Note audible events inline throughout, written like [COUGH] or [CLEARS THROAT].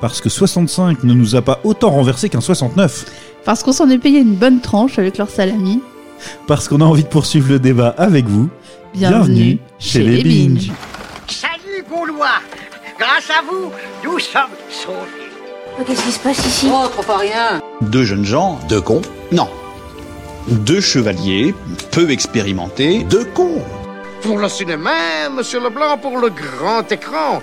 Parce que 65 ne nous a pas autant renversé qu'un 69. Parce qu'on s'en est payé une bonne tranche avec leur salami. Parce qu'on a envie de poursuivre le débat avec vous. Bienvenue, chez, les Binge. Salut Gaulois Grâce à vous, nous sommes sauvés. Mais Qu'est-ce qui se passe ici? Oh, trop pas rien Deux jeunes gens, deux cons Non. Deux chevaliers, peu expérimentés, deux cons. Pour le cinéma, monsieur Leblanc, pour le grand écran,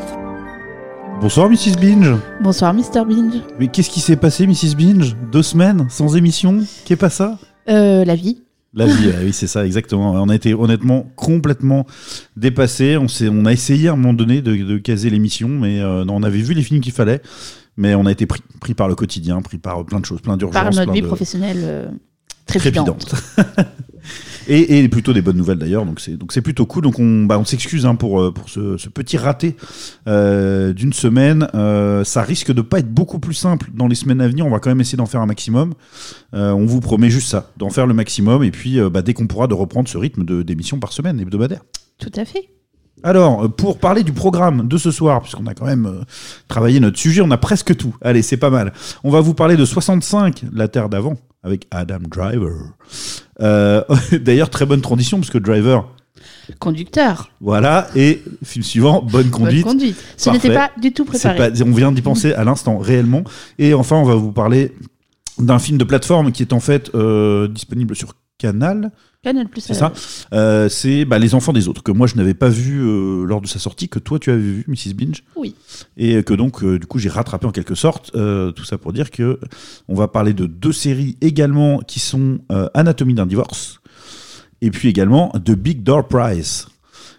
Bonsoir Mrs. Binge. Bonsoir, Mr. Binge. Mais qu'est-ce qui s'est passé Mrs. Binge? Deux semaines sans émission? Qu'est pas ça? Euh, la vie. La vie, [LAUGHS] ah oui, c'est ça, exactement. On a été honnêtement complètement dépassé. On, a essayé à un moment donné de, de caser l'émission, mais euh, non, on avait vu les films qu'il fallait, mais on a été pris, pris par le quotidien, pris par plein de choses, plein d'urgences. Par notre vie de- professionnelle euh, très trépidante. [LAUGHS] et, et plutôt des bonnes nouvelles d'ailleurs, donc c'est donc c'est plutôt cool. Donc on, bah, on s'excuse hein, pour euh, pour ce, ce petit raté euh, d'une semaine. Euh, ça risque de pas être beaucoup plus simple dans les semaines à venir. On va quand même essayer d'en faire un maximum. Euh, on vous promet juste ça, d'en faire le maximum. Et puis bah, dès qu'on pourra de reprendre ce rythme de d'émission par semaine hebdomadaire. Tout à fait. Alors, pour parler du programme de ce soir, puisqu'on a quand même euh, travaillé notre sujet, on a presque tout. Allez, c'est pas mal. On va vous parler de 65, La Terre d'avant, avec Adam Driver. Euh, [LAUGHS] D'ailleurs, très bonne transition, parce que Driver, Conducteur. voilà, et film suivant, Bonne conduite. Bonne conduite. Ce n'était pas du tout préparé. pas- on vient d'y penser à l'instant, réellement. Et enfin, on va vous parler d'un film de plateforme qui est en fait euh, disponible sur Canal. Canal Plus. C'est ça. Euh, c'est bah, Les Enfants des Autres, que moi je n'avais pas vu euh, lors de sa sortie, que toi tu avais vu, Mrs. Binge. Oui. Et que donc, euh, du coup, j'ai rattrapé en quelque sorte. Tout ça pour dire que on va parler de deux séries également qui sont Anatomie d'un divorce et puis également The Big Door Prize.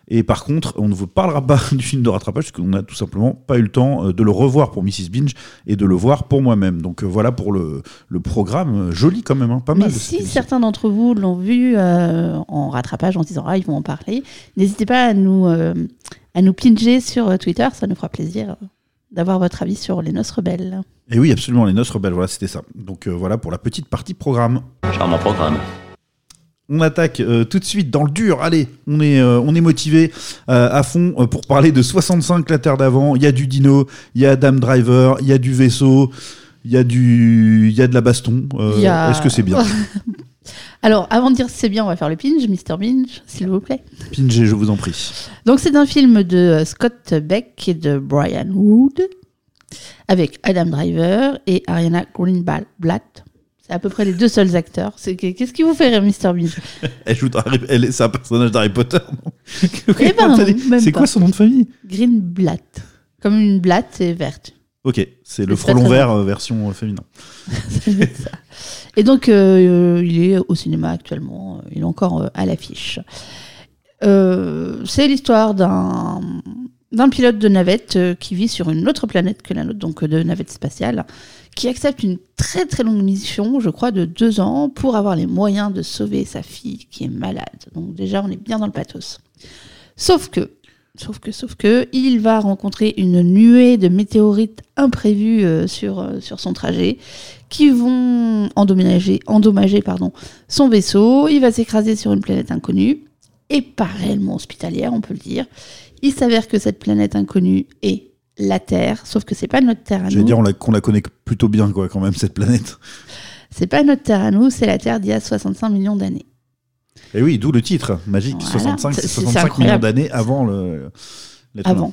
Et par contre, on ne vous parlera pas [LAUGHS] du film de rattrapage parce qu'on n'a tout simplement pas eu le temps euh, de le revoir pour Mrs. Binge et de le voir pour moi-même. Donc euh, voilà pour le, le programme. Joli quand même, hein, pas mal. Mais cette si certains d'entre vous l'ont vu euh, en rattrapage en se disant ah ils vont en parler, n'hésitez pas à nous euh, à nous pinger sur Twitter, ça nous fera plaisir d'avoir votre avis sur les noces rebelles. Et oui, absolument, les noces rebelles, voilà, c'était ça. Donc euh, voilà pour la petite partie programme. Charmant programme. On attaque euh, tout de suite dans le dur. Allez, on est, euh, on est motivé euh, à fond pour parler de 65 la Terre d'avant. Il y a du dino, il y a Adam Driver, il y a du vaisseau, il y a du, il y a de la baston. A- Est-ce que c'est bien [LAUGHS] Alors avant de dire si c'est bien, on va faire le pinge, Mr Binge, s'il vous plaît. Pinge, je vous en prie. Donc c'est un film de Scott Beck et de Brian Wood avec Adam Driver et Ariana Greenblatt. C'est à peu près les deux seuls acteurs. C'est qu'est-ce qui vous fait rire, Mr Binge [LAUGHS] Elle joue dans Harry- elle est- c'est un personnage d'Harry Potter. non? Eh ben, c'est quoi son nom de famille? Greenblatt, comme une blatte et verte. Ok, c'est le frelon vert euh, version euh, féminin. [LAUGHS] Et donc, euh, il est au cinéma actuellement. Il est encore à l'affiche. C'est l'histoire d'un d'un pilote de navette qui vit sur une autre planète que la nôtre, donc de navette spatiale, qui accepte une très très longue mission, je crois, de deux ans, pour avoir les moyens de sauver sa fille qui est malade. Donc déjà, on est bien dans le pathos. Sauf que, sauf que, sauf que, il va rencontrer une nuée de météorites imprévues euh, sur, euh, sur son trajet, qui vont endommager, endommager pardon, son vaisseau. Il va s'écraser sur une planète inconnue, et pas réellement hospitalière, on peut le dire. Il s'avère que cette planète inconnue est la Terre, sauf que c'est pas notre Terre à Je nous. dire on la- qu'on la connaît plutôt bien, quoi, quand même, cette planète. C'est pas notre Terre à nous, c'est la Terre d'il y a 65 millions d'années. Et oui, d'où le titre, magique, Voilà. 65, C'est- c'est c'est 65 millions d'années avant le. humain. Avant.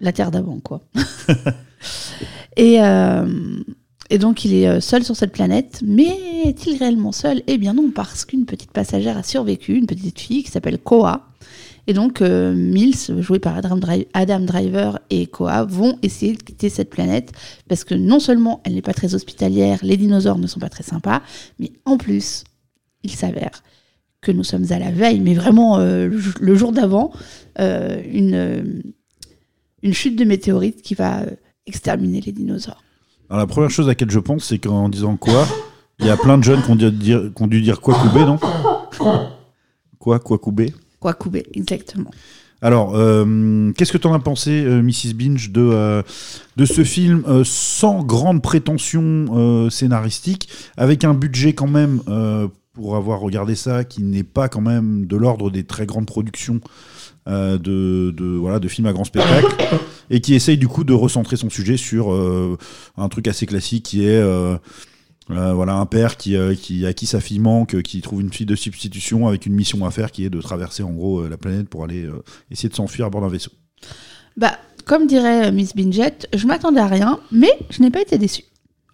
La Terre d'avant, quoi. [LAUGHS] et, euh, et donc, il est euh, seul sur cette planète. Mais est-il réellement seul? Eh bien non, parce qu'une petite passagère a survécu, une petite fille qui s'appelle Koa. Et donc, euh, Mills, joué par Adam, Dri- Adam Driver et Koa, vont essayer de quitter cette planète. Parce que non seulement elle n'est pas très hospitalière, les dinosaures ne sont pas très sympas, mais en plus, il s'avère que nous sommes à la veille, mais vraiment euh, le jou- le jour d'avant, euh, une, chute de météorite qui va exterminer les dinosaures. Alors, la première chose à laquelle je pense, c'est qu'en disant quoi, il y a plein de jeunes qui ont dû dire, qui ont dû dire quoi couper, non? Quoi, quoi couper? Couper, exactement. Alors, euh, qu'est-ce que tu en as pensé, euh, Mrs. Binge, de, euh, de ce film sans grande prétention scénaristique, avec un budget quand même, pour avoir regardé ça, qui n'est pas quand même de l'ordre des très grandes productions de, de, voilà, de films à grand spectacle, et qui essaye du coup de recentrer son sujet sur un truc assez classique qui est... euh, voilà un père qui, euh, qui à qui sa fille manque, qui trouve une fille de substitution avec une mission à faire qui est de traverser en gros euh, la planète pour aller essayer de s'enfuir à bord d'un vaisseau. Bah, comme dirait Miss Binget, je m'attendais à rien, mais je n'ai pas été déçue.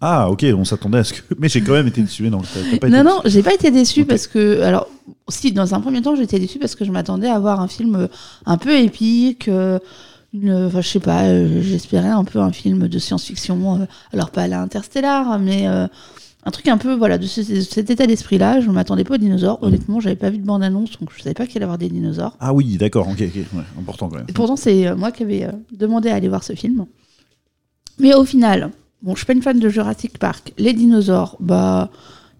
Ah ok, on s'attendait à ce que... [LAUGHS] Mais j'ai quand même été déçu, non, pas été Non, non, déçu. j'ai pas été déçue Ok. parce que. Alors, si, dans un premier temps, j'étais déçue parce que je m'attendais à voir un film un peu épique. une, enfin, je sais pas, j'espérais un peu un film de science-fiction. alors, pas à la Interstellar, mais un truc un peu, voilà, de ce- cet état d'esprit-là. Je m'attendais pas aux dinosaures. Honnêtement, j'avais pas vu de bande-annonce, donc je savais pas qu'il allait y avoir des dinosaures. Ah oui, d'accord, ok, ok, ouais, important quand même. Et pourtant, c'est euh, moi qui avais euh, demandé à aller voir ce film. Mais au final, bon, je suis pas une fan de Jurassic Park. Les dinosaures, bah,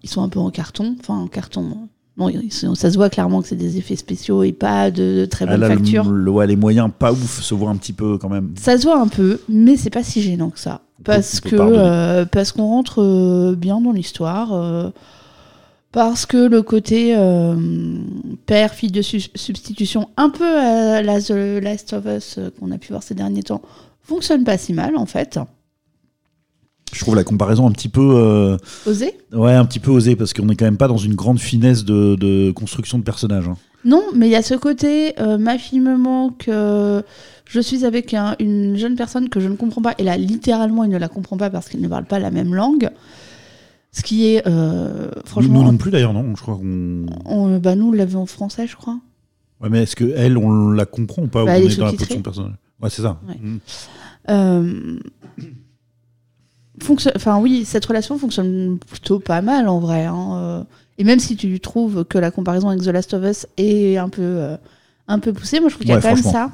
ils sont un peu en carton. Enfin, en carton. Bon, ça se voit clairement que c'est des effets spéciaux et pas de, de très Ah, bonne le- facture. le- ouais, les moyens pas ouf se voient un petit peu quand même. Ça se voit un peu, mais c'est pas si gênant que ça. Parce que euh, parce qu'on rentre euh, bien dans l'histoire. euh, parce que le côté père fille de su- substitution, un peu à la The Last of Us qu'on a pu voir ces derniers temps, fonctionne pas si mal en fait. Je trouve la comparaison un petit peu, euh, Osé ouais, un petit peu osée parce qu'on est quand même pas dans une grande finesse de, de construction de personnages. hein. Non, mais il y a ce côté, euh, ma fille me manque, euh, je suis avec un- une jeune personne que je ne comprends pas, et là, littéralement, il ne la comprend pas parce qu'il ne parle pas la même langue. Ce qui est, franchement, nous non plus d'ailleurs, non Je crois qu'on. on, bah, nous, on l'avait en français, je crois. Ouais, mais est-ce que elle, on la comprend ou pas Bah, ou elle on est est dans la peau de sous-titrée. son personnage? Ouais, c'est ça. Ouais. Mm. Fonctionne- Enfin, oui, cette relation fonctionne plutôt pas mal en vrai. hein, euh. Et même si tu trouves que la comparaison avec The Last of Us est un peu, euh, un peu poussée, moi je trouve qu'il y a Ouais, quand même ça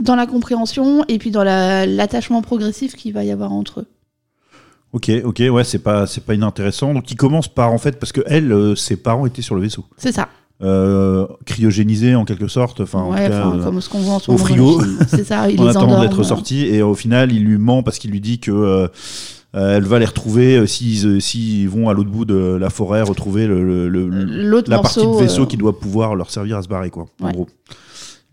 dans la compréhension et puis dans la- l'attachement progressif qu'il va y avoir entre eux. Ok, ok, ouais, c'est pas, c'est pas inintéressant. Donc, il commence par en fait parce que elle, euh, ses parents étaient sur le vaisseau, C'est ça. Euh, cryogénisés en quelque sorte. Enfin, en ouais, tout cas, enfin, comme ce qu'on voit en ce au moment frigo. C'est ça, il [LAUGHS] en les attendant d'être sorti et au final il lui ment parce qu'il lui dit que euh, euh, elle va les retrouver euh, s'ils euh, s'ils vont à l'autre bout de la forêt retrouver le, le- le- L'autre la partie de vaisseau qui doit pouvoir leur servir à se barrer quoi en gros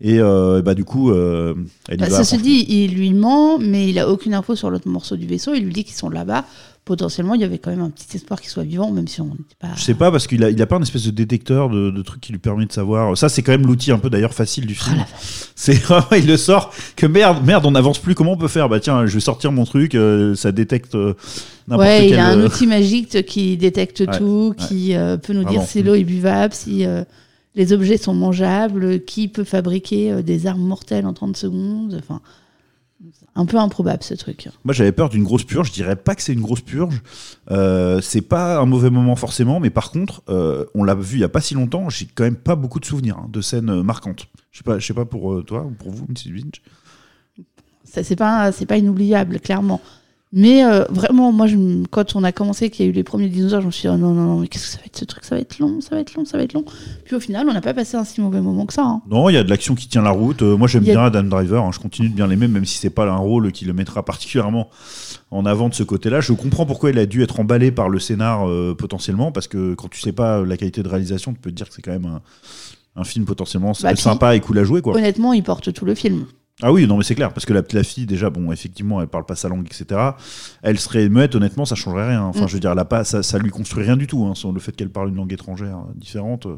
et bah du coup elle y Bah, va ça se dit, il lui ment, mais il a aucune info sur l'autre morceau du vaisseau. Il lui dit qu'ils sont là-bas. Potentiellement, il y avait quand même un petit espoir qu'ils soient vivants, même si on n'était pas. je sais pas parce qu'il a, il a pas un espèce de détecteur de, de truc qui lui permet de savoir ça c'est quand même l'outil un peu d'ailleurs facile du Ah, film [LAUGHS] c'est vraiment il le sort que merde merde on n'avance plus comment on peut faire? Bah tiens je vais sortir mon truc euh, ça détecte euh, n'importe Ouais, il quel a un euh, outil magique qui détecte Ouais, tout, ouais. qui euh, peut nous dire Vraiment. si l'eau est buvable, si les objets sont mangeables, qui peut fabriquer des armes mortelles en 30 secondes. Enfin, un peu improbable ce truc. Moi, j'avais peur d'une grosse purge. Je dirais pas que c'est une grosse purge. Euh, c'est pas un mauvais moment forcément, mais par contre, euh, on l'a vu il y a pas si longtemps. J'ai quand même pas beaucoup de souvenirs hein, de scènes euh, marquantes. Je sais pas, je sais pas pour euh, toi ou pour vous, Mrs. Lynch. Ça, c'est pas, c'est pas inoubliable, clairement. Mais euh, vraiment, moi, je, quand on a commencé, qu'il y a eu les premiers dinosaures, je me suis dit, oh non, non, non, mais qu'est-ce que ça va être ce truc Ça va être long, ça va être long, ça va être long. Puis au final, on n'a pas passé un si mauvais moment que ça. hein. Non, il y a de l'action qui tient la route. Euh, moi, j'aime a- bien Adam Driver. hein. Je continue de bien l'aimer, même si c'est pas un rôle qui le mettra particulièrement en avant de ce côté-là. Je comprends pourquoi il a dû être emballé par le scénar euh, potentiellement, parce que quand tu sais pas la qualité de réalisation, tu peux te dire que c'est quand même un, un film potentiellement Bah, puis- sympa et cool à jouer, quoi. Honnêtement, il porte tout le film. Ah oui, non mais c'est clair, parce que la, la fille, déjà, bon, effectivement, elle parle pas sa langue, etc. Elle serait muette, honnêtement, ça changerait rien. Enfin, Mm. je veux dire, elle a pas, ça, ça lui construit rien du tout, hein, le fait qu'elle parle une langue étrangère euh, différente. euh.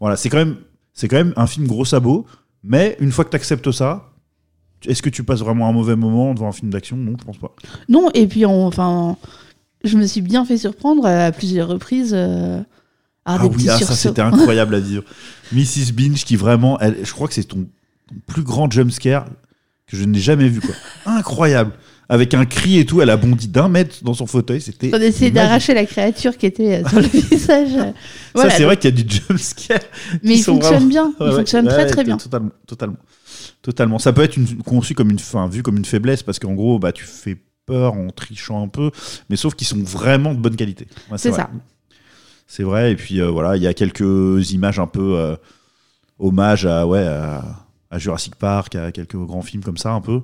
Voilà, c'est quand même, c'est quand même un film gros sabot, mais une fois que tu acceptes ça, est-ce que tu passes vraiment un mauvais moment devant un film d'action? Non, je pense pas. Non, et puis, on- enfin, je me suis bien fait surprendre à plusieurs reprises. euh, Ah des oui, ah, ça c'était incroyable à vivre. [LAUGHS] Mrs. Binge qui vraiment, elle, je crois que c'est ton plus grand jumpscare que je n'ai jamais vu, quoi. Incroyable. Avec un cri et tout, elle a bondi d'un mètre dans son fauteuil, c'était. On essayait d'arracher la créature qui était euh, sur le [LAUGHS] visage. Voilà, ça, c'est vrai qu'il y a du jumpscare. Mais il fonctionne vraiment- bien. Il Ouais, fonctionne très Ouais, très bien. Totalement, totalement. Totalement. Ça peut être une, conçu comme une, enfin, vu comme une faiblesse parce qu'en gros, bah, tu fais peur en trichant un peu, mais sauf qu'ils sont vraiment de bonne qualité. Ouais, C'est ça. C'est vrai. Et puis euh, voilà, il y a quelques images un peu euh, hommage à, ouais, à, à Jurassic Park, à quelques grands films comme ça un peu.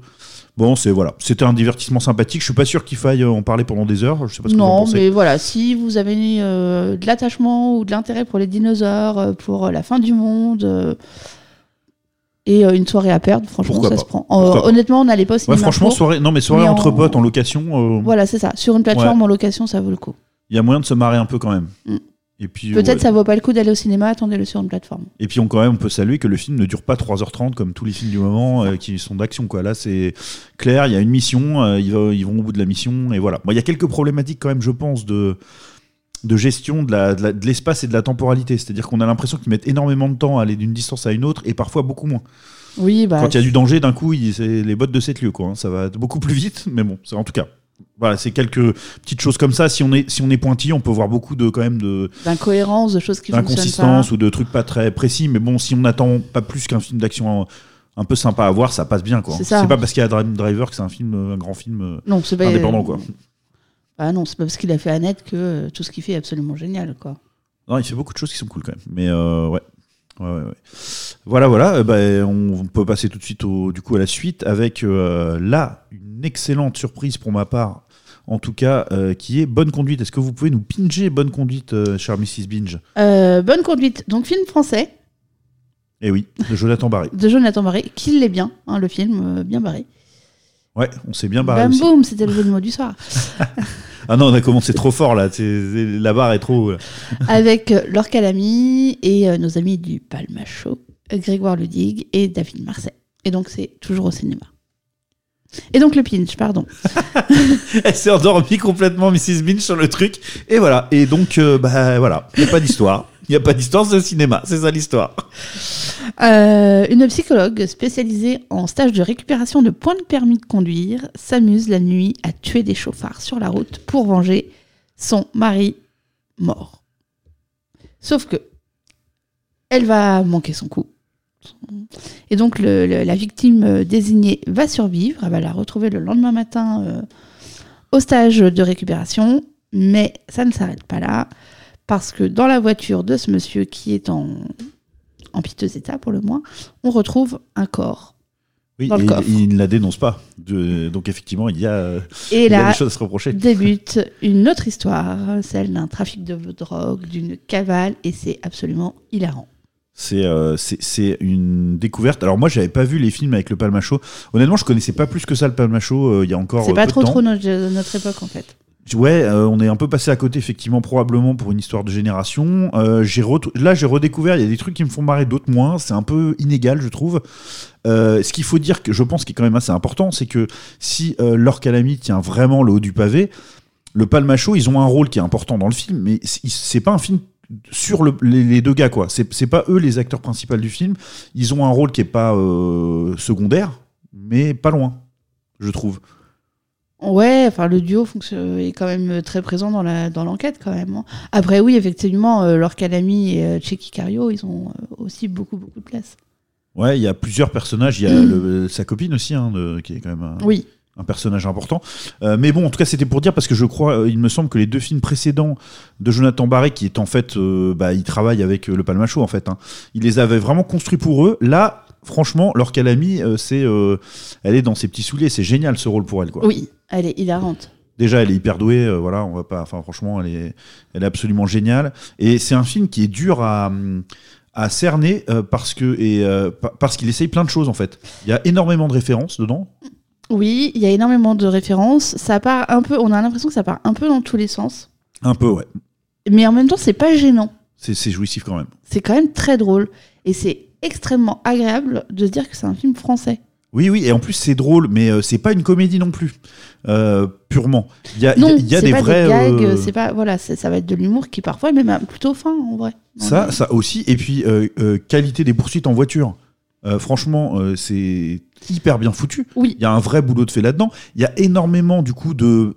Bon, c'est voilà, c'était un divertissement sympathique. Je suis pas sûr qu'il faille euh, en parler pendant des heures. Je sais pas ce que vous en Non, mais voilà, si vous avez euh, de l'attachement ou de l'intérêt pour les dinosaures, euh, pour la fin du monde, euh, et euh, une soirée à perdre, franchement, Pourquoi ça pas. se prend. Honnêtement, on n'allait pas au Ouais, cinéma. franchement, pour. soirée, non mais soirée mais entre en- potes en location, Voilà, c'est ça. Sur une plateforme en location, ça vaut le coup. il y a moyen de se marrer un peu quand même. Mm. Et puis Peut-être ouais. ça vaut pas le coup d'aller au cinéma, attendez-le sur une plateforme. Et puis on, quand même, on peut saluer que le film ne dure pas 3h30 comme tous les films du moment euh, qui sont d'action. quoi. Là, c'est clair, il y a une mission, euh, ils, vont, ils vont au bout de la mission, et voilà. Bon, il y a quelques problématiques quand même, je pense, de, de gestion de l'espace et de la temporalité. C'est-à-dire qu'on a l'impression qu'ils mettent énormément de temps à aller d'une distance à une autre, et parfois beaucoup moins. Oui, bah. Quand il y a du danger, d'un coup, il- c'est les bottes de 7 lieux. Quoi, hein. Ça va beaucoup plus vite, mais bon, c'est en tout cas. Voilà, c'est quelques petites choses comme ça. Si on est, si on est pointillé, on peut voir beaucoup de, quand même de, D'incohérence, de choses qui fonctionnent pas. d'inconsistance ou de trucs pas très précis. Mais bon, si on n'attend pas plus qu'un film d'action un peu sympa à voir, ça passe bien. quoi. C'est pas parce qu'il y a Driver que c'est un film, un grand film euh, Non, pas. indépendant. Quoi. Ah non, c'est pas parce qu'il a fait Annette que euh, tout ce qu'il fait est absolument génial, quoi. Non, il fait beaucoup de choses qui sont cool quand même. Mais euh, ouais. Ouais, ouais, ouais. Voilà, voilà. euh, bah, on, peut passer tout de suite au, du coup à la suite avec euh, là une excellente surprise pour ma part, en tout cas, euh, qui est Bonne Conduite. Est-ce que vous pouvez nous pinger Bonne Conduite, euh, cher Mrs. Binge? Bonne conduite. Donc, film français Eh oui, de Jonathan Barré. de Jonathan Barré, qui l'est bien, hein, le film, bien barré. Ouais, on s'est bien barré Bam boum, c'était le jeu de mots du soir. [LAUGHS] Ah non, on a commencé trop fort là. la barre est trop. [LAUGHS] Avec euh, Laure Calamy et euh, nos amis du Palma Show, euh, Grégoire Ludig et David Marseille. Et donc, c'est toujours au cinéma. Et donc, le pinch, pardon. [LAUGHS] Elle s'est endormie complètement, Mrs. Binge, sur le truc. Et voilà. Et donc, euh, bah voilà. Il n'y a pas d'histoire. Il n'y a pas d'histoire, c'est le cinéma. C'est ça l'histoire. Euh, une psychologue spécialisée en stage de récupération de points de permis de conduire s'amuse la nuit à tuer des chauffards sur la route pour venger son mari mort. Sauf que elle va manquer son coup. Et donc le- le- la victime euh, désignée va survivre. Elle va la retrouver le lendemain matin euh, au stage de récupération. Mais ça ne s'arrête pas là. Parce que dans la voiture de ce monsieur qui est en, en piteux état pour le moins, on retrouve un corps. Oui, Dans le et coffre. il, ne la dénonce pas. De- donc effectivement, il y a, Et il y a des choses à se reprocher. débute une autre histoire, celle d'un trafic de drogue, d'une cavale, et c'est absolument hilarant. C'est euh, c'est- c'est une découverte. Alors moi, j'avais pas vu les films avec le Palmacho. Honnêtement, je connaissais pas plus que ça le Palmacho. euh, il y a encore. C'est euh, pas peu de trop temps. trop notre, notre époque en fait. Ouais, euh, on est un peu passé à côté, effectivement, probablement pour une histoire de génération. J'ai là, j'ai redécouvert, il y a des trucs qui me font marrer, d'autres moins. C'est un peu inégal, je trouve. Euh, ce qu'il faut dire, que je pense qui est quand même assez important, c'est que si euh, tient vraiment le haut du pavé, le Palmacho, ils ont un rôle qui est important dans le film, mais c'est pas un film sur le- les, les deux gars, quoi. C'est pas eux les acteurs principaux du film. Ils ont un rôle qui est pas euh, secondaire, mais pas loin, je trouve. Ouais, enfin le duo fonctionne, est quand même très présent dans la dans l'enquête quand même. hein. Après oui, effectivement, euh, Calamy et euh, Cario, ils ont euh, aussi beaucoup beaucoup de place. Ouais, il y a plusieurs personnages. Il y a [CLEARS THROAT] le- sa copine aussi, hein, de- qui est quand même un, Oui. Un personnage important. Euh, mais bon, en tout cas, c'était pour dire parce que je crois, euh, il me semble que les deux films précédents de Jonathan Barré, qui est en fait, euh, bah, il travaille avec euh, le Palmacho en fait. hein, il les avait vraiment construits pour eux. Là, franchement, leur Calamy, euh, c'est, euh, elle est dans ses petits souliers. C'est génial ce rôle pour elle, quoi. Oui, elle est hilarante. Déjà, elle est hyper douée, euh, voilà, on va pas. Enfin, franchement, elle est, elle est absolument géniale. Et c'est un film qui est dur à, à cerner euh, parce que et euh, pa- parce qu'il essaye plein de choses en fait. Il y a énormément de références dedans. Oui, il y a énormément de références. Ça part un peu, on a l'impression que ça part un peu dans tous les sens, Un peu, ouais. mais en même temps, c'est pas gênant. C'est jouissif quand même. C'est quand même très drôle et c'est extrêmement agréable de se dire que c'est un film français. Oui, oui, et en plus c'est drôle, mais euh, c'est pas une comédie non plus, euh, purement. Il y a, il y a- Non, il y a des pas vrais. des gags, euh, c'est pas voilà, ça va être de l'humour qui parfois est même plutôt fin en vrai. Ça, ça aussi. Et puis, qualité des poursuites en voiture. Franchement, c'est hyper bien foutu. Oui. Il y a un vrai boulot de fait là-dedans. Il y a énormément, du coup, de,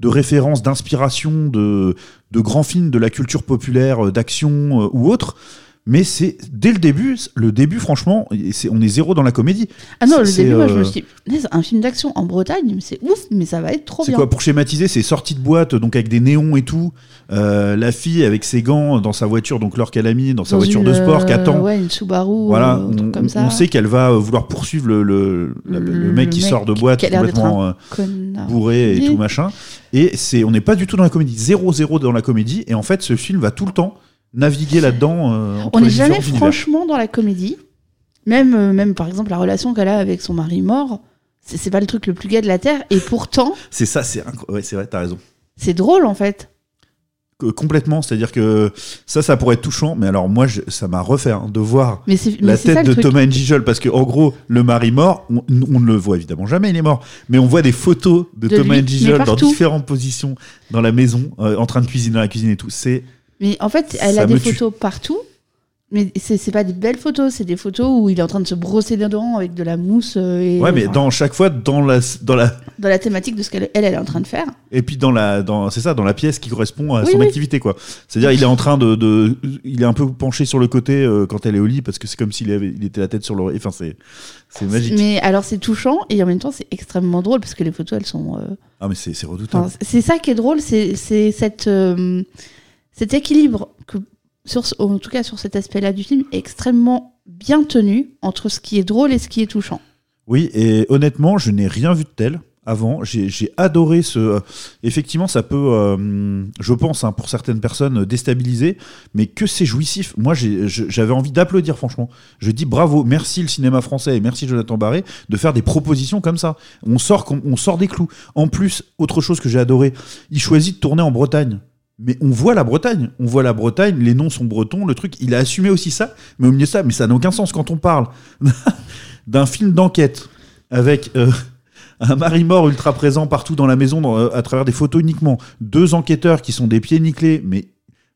de références, d'inspiration, de, de grands films de la culture populaire, euh, d'action euh, ou autre. Mais c'est dès le début, le début, franchement, c'est- on est zéro dans la comédie. Ah non, le C'est, début, moi, je euh, me suis dit, un film d'action en Bretagne, c'est ouf, mais ça va être trop C'est bien. quoi pour schématiser C'est sortie de boîte, donc avec des néons et tout. Euh, la fille avec ses gants dans sa voiture, donc l'or qu'elle a mis dans sa Dans voiture une, de sport, euh, qu'attend. Ouais, une Subaru, Voilà, euh, un truc on, comme ça. on sait qu'elle va euh, vouloir poursuivre le, le, le- Le- le mec qui sort de boîte complètement euh, bourré et tout machin. Et c'est, on n'est pas du tout dans la comédie, zéro zéro dans la comédie. Et en fait, ce film va tout le temps naviguer là-dedans. euh, On n'est jamais franchement dans la comédie. Même, euh, même par exemple, la relation qu'elle a avec son mari mort, c'est pas le truc le plus gai de la Terre. Et pourtant, [LAUGHS] C'est ça, c'est ouais, c'est vrai, t'as raison. c'est drôle en fait. Que- complètement, c'est-à-dire que ça, ça pourrait être touchant. Mais alors moi, je- ça m'a refait hein, de voir Mais c'est mais la ça tête de truc. Thomas Njijol parce que en gros le mari mort on, on ne le voit évidemment jamais il est mort mais on voit des photos de, De Thomas Njijol dans différentes positions dans la maison euh, en train de cuisiner dans la cuisine et tout c'est Mais en fait, elle Ça a des tue. photos partout. Mais c'est pas des belles photos, c'est des photos où il est en train de se brosser les dents avec de la mousse. euh, Et, ouais mais dans chaque fois dans la dans la dans la thématique de ce qu'elle elle, elle est en train de faire. et puis dans la dans c'est ça dans la pièce qui correspond à Oui, son oui. activité quoi c'est à dire il est en train de, de il est un peu penché sur le côté euh, quand elle est au lit parce que c'est comme s'il avait il était la tête sur l'oreille enfin c'est c'est magique Mais alors c'est touchant et en même temps c'est extrêmement drôle parce que les photos elles sont. euh, ah mais c'est redoutable Enfin, c'est ça qui est drôle, c'est c'est cette, euh, cet équilibre, en tout cas sur cet aspect-là du film, est extrêmement bien tenu entre ce qui est drôle et ce qui est touchant. Oui, et honnêtement, je n'ai rien vu de tel avant. J'ai adoré ce. effectivement, ça peut, euh, je pense, hein, pour certaines personnes, euh, déstabiliser, mais que c'est jouissif. Moi, j'avais envie d'applaudir, franchement. Je dis bravo, merci le cinéma français et merci Jonathan Barré de faire des propositions comme ça. On sort, on sort des clous. En plus, autre chose que j'ai adoré, il choisit de tourner en Bretagne. Mais on voit la Bretagne, on voit la Bretagne, les noms sont bretons, le truc, il a assumé aussi ça, mais au milieu de ça, mais ça n'a aucun sens quand on parle [LAUGHS] d'un film d'enquête avec euh, un mari mort ultra présent partout dans la maison dans- euh, à travers des photos uniquement, deux enquêteurs qui sont des pieds nickelés, mais,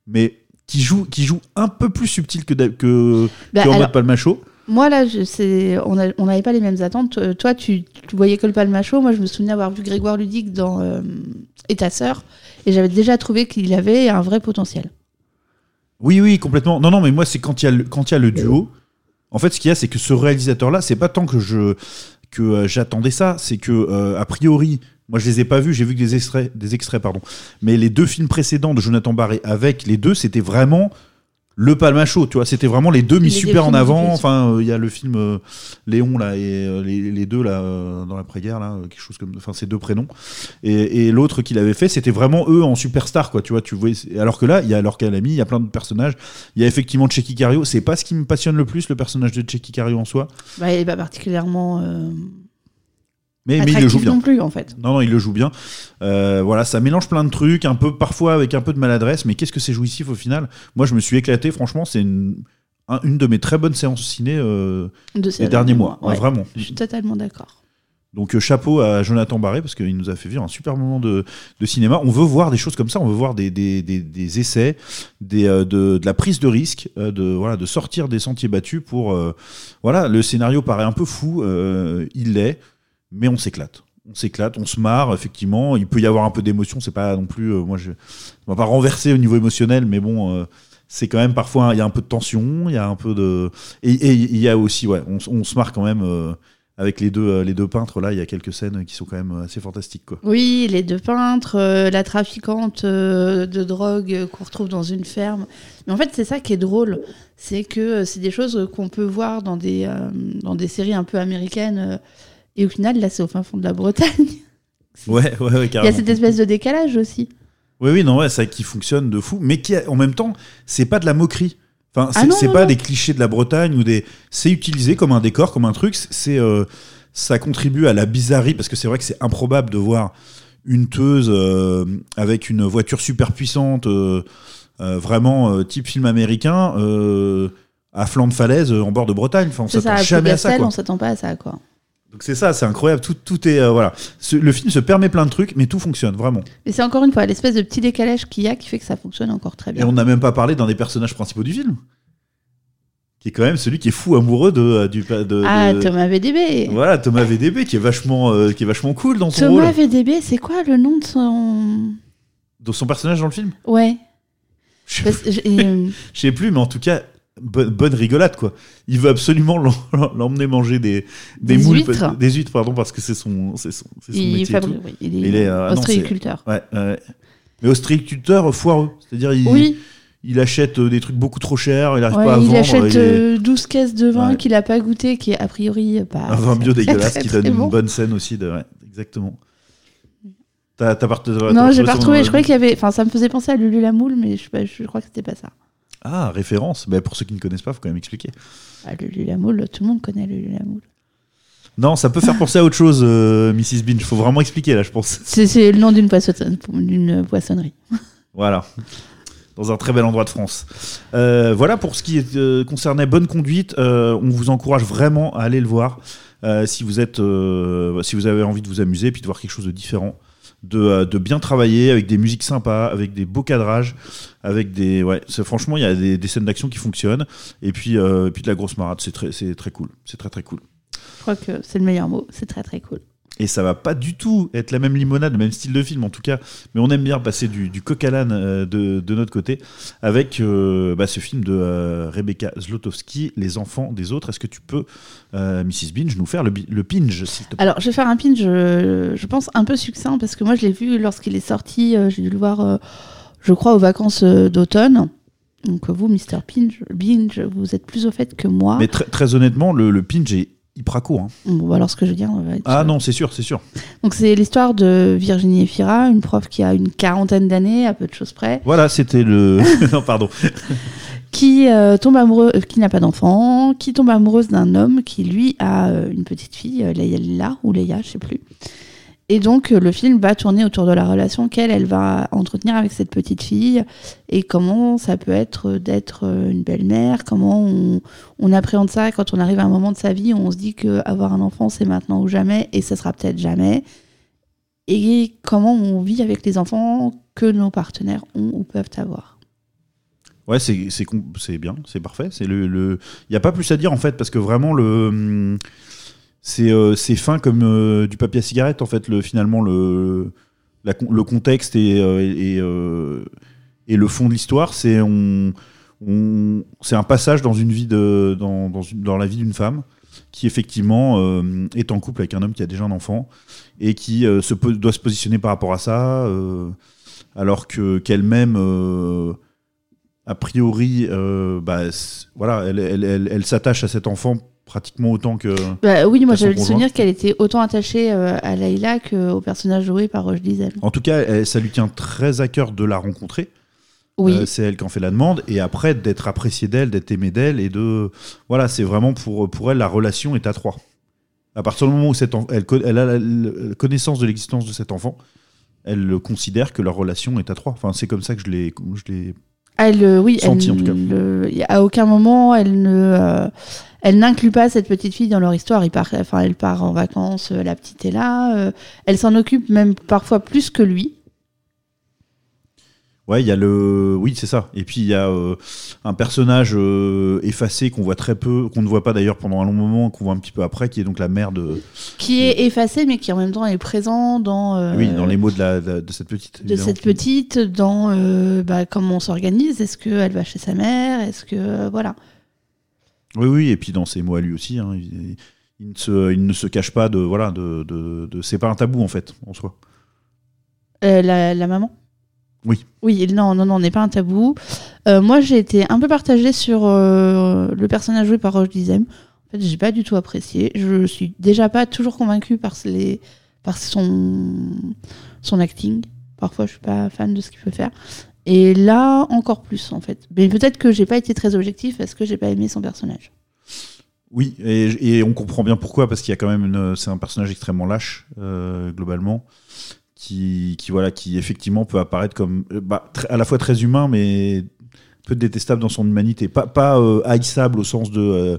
mais qui, jouent, qui jouent un peu plus subtil que, que, Bah, que en alors, mode Palmacho. Moi là, je- c'est- on n'avait pas les mêmes attentes. Euh, Toi, tu, tu voyais que le Palmacho. Moi, je me souviens avoir vu Grégoire Ludic dans euh, Et ta sœur, et j'avais déjà trouvé qu'il avait un vrai potentiel. Oui, oui, complètement. Non, non, mais moi, c'est quand il y, a le- y a le duo. En fait, ce qu'il y a, c'est que ce réalisateur-là, c'est pas tant que je que euh, j'attendais ça, c'est que euh, a priori, moi, je les ai pas vus, j'ai vu que des extraits, des extraits, pardon. Mais les deux films précédents de Jonathan Barré avec les deux, c'était vraiment le palmacho, tu vois. C'était vraiment les deux mis super en avant. Enfin, euh, il y a le film euh, Léon là et euh, les, les deux là dans l'après-guerre là, quelque chose comme, enfin, ces deux prénoms. Et, et l'autre qu'il avait fait, c'était vraiment eux en superstar, quoi. Tu vois, tu vois. Alors que là, il y a alors Calami, il y a plein de personnages. Il y a effectivement Checky Cario. C'est pas ce qui me passionne le plus, le personnage de Checky Cario en soi. Bah, il est pas particulièrement euh, Mais, mais il le joue bien. non plus en fait. Non, non, il le joue bien. Euh, voilà, ça mélange plein de trucs, un peu parfois avec un peu de maladresse, mais qu'est-ce que c'est jouissif au final? Moi, je me suis éclaté. Franchement, c'est une, un- une de mes très bonnes séances ciné euh, De ces des derniers mois. Ouais, ouais. vraiment. Je suis totalement d'accord. Donc euh, chapeau à Jonathan Barré parce qu'il nous a fait vivre un super moment de, de cinéma. On veut voir des choses comme ça, on veut voir des, des, des, des essais, des, euh, de, de la prise de risque, euh, de, voilà, de sortir des sentiers battus pour... euh, voilà, le scénario paraît un peu fou, euh, il l'est, mais on s'éclate. On s'éclate, on se marre, effectivement. Il peut y avoir un peu d'émotion, c'est pas non plus... euh, moi, je on va pas renverser au niveau émotionnel, mais bon... euh, c'est quand même parfois il y a un peu de tension, il y a un peu de et il y a aussi ouais, on, on se marre quand même euh, avec les deux, les deux peintres, là, il y a quelques scènes qui sont quand même assez fantastiques. Quoi. Oui, les deux peintres, la trafiquante de drogue qu'on retrouve dans une ferme. Mais en fait, c'est ça qui est drôle. C'est que c'est des choses qu'on peut voir dans des, dans des séries un peu américaines. Et au final, là, c'est au fin fond de la Bretagne. [LAUGHS] Ouais, ouais, ouais, Il y a carrément. cette espèce de décalage aussi. Oui, oui, non, ouais, ça qui fonctionne de fou, mais qui, a- en même temps, c'est pas de la moquerie. Enfin, Ah c'est non, c'est non, pas non. des clichés de la Bretagne ou des. C'est utilisé comme un décor, comme un truc. C'est, euh, ça contribue à la bizarrerie parce que c'est vrai que c'est improbable de voir une teuse euh, avec une voiture super puissante, euh, vraiment type film américain, à flanc de falaise en bord de Bretagne. Enfin, on C'est s'attend jamais à ça. Quoi. on s'attend pas à ça, quoi. Donc c'est ça, c'est incroyable. Tout, tout est euh, voilà. Ce- le film se permet plein de trucs, mais tout fonctionne vraiment. Et c'est encore une fois l'espèce de petit décalage qu'il y a qui fait que ça fonctionne encore très Et bien. on n'a même pas parlé d'un des personnages principaux du film, qui est quand même celui qui est fou amoureux de euh, du de, Ah, de- Thomas VDB. Voilà, Thomas VDB qui est vachement euh, qui est vachement cool dans son Thomas rôle, VDB, c'est quoi le nom de son. dans son personnage dans le film? Ouais. [LAUGHS] Je sais plus, mais en tout cas, bonne, bonne rigolade quoi. Il veut absolument l'em- [LAUGHS] l'emmener manger des, des, Des moules, huîtres. des huîtres pardon parce que c'est son, son, Il, métier. fabrique- oui, il est, Il est, euh, non, ostréiculteur. Ouais, ouais. Mais ostréiculteur foireux, c'est-à-dire il, Oui, il achète euh, des trucs beaucoup trop chers, il n'arrive ouais, pas à il vendre. achète il est- euh, 12 caisses de vin qu'il a pas goûté, qui est a priori pas. un vin bio dégueulasse qui donne bon. une bonne scène aussi. De... Exactement. T'as, t'as part- t'as- t'as Non, j'ai retrouvé pas son- retrouvé. Je croyais qu'il y avait. Enfin, ça me faisait penser à Lulu la moule, mais je, je crois que c'était pas ça. Ah, référence. Bah, pour ceux qui ne connaissent pas, faut quand même expliquer. Ah, Lulu la moule, tout le monde connaît Lulu la moule. Non, ça peut faire penser à autre chose, euh, Mrs. Binge. Faut vraiment expliquer là, je pense. [LAUGHS] C'est le nom d'une poissonne- d'une poissonnerie. [LAUGHS] Voilà. Dans un très bel endroit de France. Euh, voilà pour ce qui est, euh, concernait Bonne Conduite. Euh, on vous encourage vraiment à aller le voir si, vous êtes, si vous avez envie de vous amuser et puis de voir quelque chose de différent. De, euh, de bien travailler avec des musiques sympas, avec des beaux cadrages, avec des. Ouais, franchement, il y a des, scènes d'action qui fonctionnent. Et puis, euh, puis de la grosse marade, c'est très, c'est très cool. C'est très très cool. Je crois que c'est le meilleur mot. C'est très très cool. Et ça va pas du tout être la même limonade, le même style de film en tout cas. Mais on aime bien passer du, du coq à l'âne euh, de, de notre côté avec euh, bah, ce film de euh, Rebecca Zlotowski, Les enfants des autres. Est-ce que tu peux, euh, Mrs. Binge, nous faire le, le pinge, s'il te plaît? Alors, je vais faire un pinch, je, je pense, un peu succinct, parce que moi, je l'ai vu lorsqu'il est sorti. euh, J'ai dû le voir, euh, je crois, aux vacances euh, d'automne. Donc, vous, Mr. Pinch, Binge, vous êtes plus au fait que moi. Mais très, très honnêtement, le, le pinge est hyper court. hein. Bon, alors, ce que je veux dire. on va être- Ah non, c'est sûr, c'est sûr. Donc, c'est l'histoire de Virginie Efira, une prof qui a une quarantaine d'années, à peu de choses près, Voilà, c'était le. [LAUGHS] non, pardon. qui euh, tombe amoureux, euh, qui n'a pas d'enfant, qui tombe amoureuse d'un homme qui lui a euh, une petite fille, Leila ou Leia, je sais plus. Et donc euh, le film va tourner autour de la relation qu'elle elle va entretenir avec cette petite fille et comment ça peut être d'être euh, une belle-mère, comment on, appréhende ça quand on arrive à un moment de sa vie où on se dit que avoir un enfant c'est maintenant ou jamais et ça sera peut-être jamais et comment on vit avec les enfants que nos partenaires ont ou peuvent avoir. Ouais, c'est bien, c'est parfait. Le, le... Il n'y a pas plus à dire en fait, parce que vraiment le hum, c'est euh, c'est fin comme euh, du papier à cigarette en fait. Le finalement le contexte et euh, et, le fond de l'histoire, c'est un passage dans la vie d'une femme qui effectivement est en couple avec un homme qui a déjà un enfant et qui doit se positionner par rapport à ça, alors que qu'elle-même a priori, bah, voilà, elle s'attache à cet enfant pratiquement autant que. Bah oui, moi j'avais le souvenir qu'elle était autant attachée euh, à Layla qu'au personnage joué par Roche Diesel. En tout cas, elle- ça lui tient très à cœur de la rencontrer. Oui, Euh, c'est elle qui en fait la demande et après d'être appréciée d'elle, d'être aimée d'elle et de voilà, c'est vraiment pour pour elle la relation est à trois. À partir du moment où cet en- elle, elle a la, connaissance de l'existence de cet enfant, elle le considère que leur relation est à trois. Enfin, c'est comme ça que je l'ai je l'ai elle, euh, oui, senti, elle, en tout cas. le- à aucun moment elle ne, euh, elle n'inclut pas cette petite fille dans leur histoire. Il part, enfin, elle part en vacances, euh, la petite est là. euh, elle s'en occupe même parfois plus que lui. Ouais, il y a le. Oui, c'est ça. Et puis il y a euh, un personnage euh, effacé qu'on voit très peu, qu'on ne voit pas d'ailleurs pendant un long moment, qu'on voit un petit peu après, qui est donc la mère de. qui est effacé mais qui en même temps est présent dans euh, Oui, dans les mots de, la, de, de cette petite. de évidemment. cette petite dans bah, comment on s'organise est-ce qu'elle va chez sa mère? Est-ce que voilà Oui, oui, et puis dans ses mots à lui aussi. hein, il, il ne se, il ne se cache pas de. Voilà, de. de, de- c'est pas un tabou en fait, en soi. La, la maman? Oui. Oui, non, non, non, on n'est pas un tabou. Euh, moi, j'ai été un peu partagée sur euh, le personnage joué par Roche Dizem. En fait, j'ai pas du tout apprécié. Je suis déjà pas toujours convaincue par, les, par son, son acting. Parfois, je suis pas fan de ce qu'il peut faire. Et là, encore plus, en fait. Mais peut-être que j'ai pas été très objectif parce que j'ai pas aimé son personnage. Oui, et, et on comprend bien pourquoi, parce qu'il y a quand même. C'est un personnage extrêmement lâche, euh, globalement. Qui, qui, voilà, qui effectivement peut apparaître comme euh, bah, à la fois très humain, mais peu détestable dans son humanité. Pas, pas euh, haïssable au sens de, euh,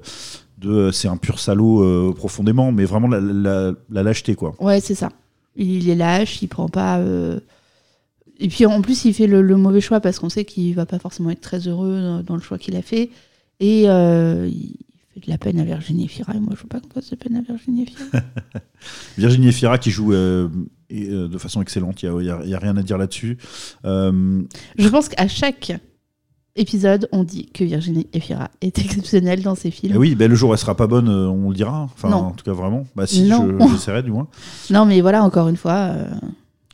de c'est un pur salaud euh, profondément, mais vraiment la, la- la lâcheté, quoi. Ouais, c'est ça. Il est lâche, il prend pas. Et puis en plus, il fait le, le mauvais choix parce qu'on sait qu'il va pas forcément être très heureux dans, le choix qu'il a fait. Et il fait de la peine à Virginie Fira. Et moi, je veux pas qu'on fasse de peine à Virginie Fira. [LAUGHS] Virginie Efira qui joue euh, et, euh, de façon excellente, il n'y a, rien à dire là-dessus. Euh, je pense qu'à chaque épisode, on dit que Virginie Efira est [LAUGHS] exceptionnelle dans ses films. Eh oui, ben, le jour où elle sera pas bonne, euh, on le dira. Enfin, Non. en tout cas, vraiment. Bah, si, Non. je- j'essaierai du moins. [LAUGHS] Non, mais voilà, encore une fois. euh,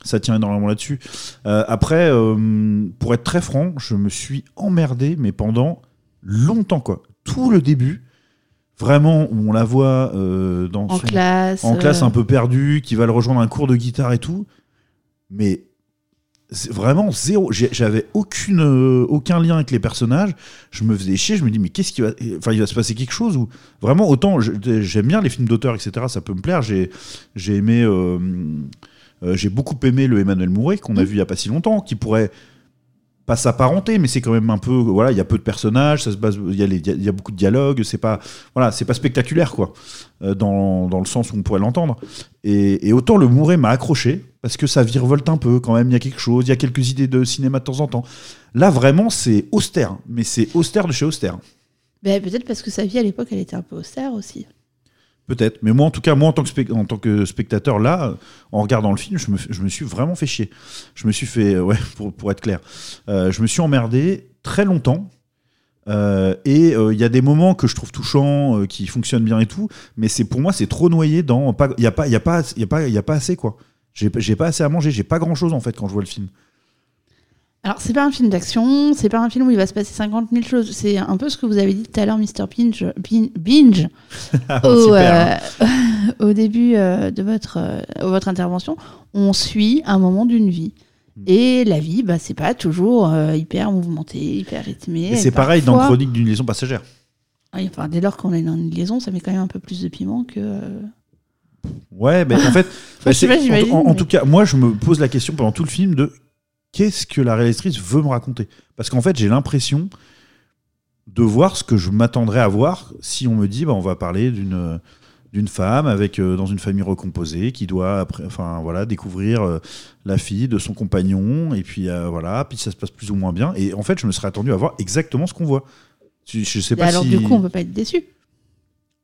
Ça tient énormément là-dessus. Après, pour être très franc, je me suis emmerdé, mais pendant longtemps, quoi. Tout le début, vraiment, où on la voit euh, dans en son- classe. en classe euh, un peu perdu, qui va le rejoindre un cours de guitare et tout. Mais c'est vraiment zéro. J'avais aucune, euh, aucun lien avec les personnages. Je me faisais chier. Je me dis, mais qu'est-ce qui va. Enfin, il va se passer quelque chose ou Vraiment, autant j'aime bien les films d'auteur, etc. Ça peut me plaire. J'ai j'ai aimé. euh, euh, J'ai beaucoup aimé le Emmanuel Mouret qu'on a vu il y a pas si longtemps, qui pourrait pas s'apparenter, mais c'est quand même un peu voilà, il y a peu de personnages, ça se base, il y a, beaucoup de dialogues, c'est pas voilà, c'est pas spectaculaire quoi, euh, dans, dans le sens où on pourrait l'entendre. Et, et autant le Mouret m'a accroché parce que ça virevolte un peu quand même, il y a quelque chose, il y a quelques idées de cinéma de temps en temps. Là vraiment c'est austère, mais c'est austère de chez austère. ben, Peut-être parce que sa vie à l'époque, elle était un peu austère aussi. Peut-être, mais moi en tout cas, moi en tant que, spectateur, là, euh, en regardant le film, je me, suis vraiment fait chier. Je me suis fait, euh, ouais, [LAUGHS] pour, être clair, euh, je me suis emmerdé très longtemps. Et il y a des moments que je trouve touchants, qui fonctionnent bien et tout, mais c'est pour moi c'est trop noyé dans. Il y a pas, a a a pas assez quoi. J'ai pas assez à manger, j'ai pas grand chose en fait quand je vois le film. Alors, c'est pas un film d'action, c'est pas un film où il va se passer 50 000 choses. C'est un peu ce que vous avez dit tout à l'heure, Mr. Binge, Bin- Binge [LAUGHS] au, hein. euh, [LAUGHS] au début euh, de votre, euh, votre intervention. On suit un moment d'une vie. Hmm. Et la vie, bah, c'est pas toujours hyper mouvementée, hyper rythmée. Et c'est pareil dans Parfois- Chronique d'une liaison passagère. Oui, enfin, dès lors qu'on est dans une liaison, ça met quand même un peu plus de piment que. Ouais, mais en fait, [LAUGHS] bah, pas, en, en- en mais- tout cas, moi, je me pose la question pendant tout le film de qu'est-ce que la réalisatrice veut me raconter? Parce qu'en fait, j'ai l'impression de voir ce que je m'attendrais à voir si on me dit, bah, on va parler d'une d'une femme avec euh, dans une famille recomposée qui doit après, enfin voilà découvrir euh, la fille de son compagnon et puis euh, voilà puis ça se passe plus ou moins bien. Et en fait je me serais attendu à voir exactement ce qu'on voit. Je, je sais Et pas alors, si du coup, on peut pas être déçu.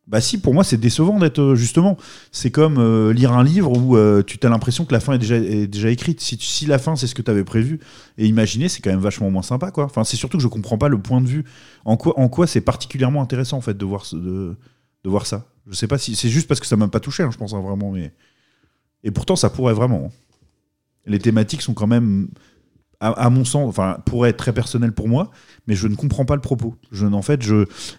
Bah si, pour moi c'est décevant d'être euh, justement. C'est comme euh, lire un livre où euh, tu as l'impression que la fin est déjà, écrite. Si, si la fin c'est ce que tu avais prévu et imaginé, c'est quand même vachement moins sympa quoi. Enfin c'est surtout que je comprends pas le point de vue. En quoi, en quoi c'est particulièrement intéressant en fait de voir de, de voir ça. Je sais pas si c'est juste parce que ça m'a pas touché, hein, je pense hein, vraiment. Mais et pourtant ça pourrait vraiment. hein. Les thématiques sont quand même à, à mon sens, enfin, pourrait être très personnel pour moi, mais je ne comprends pas le propos. Je, en fait,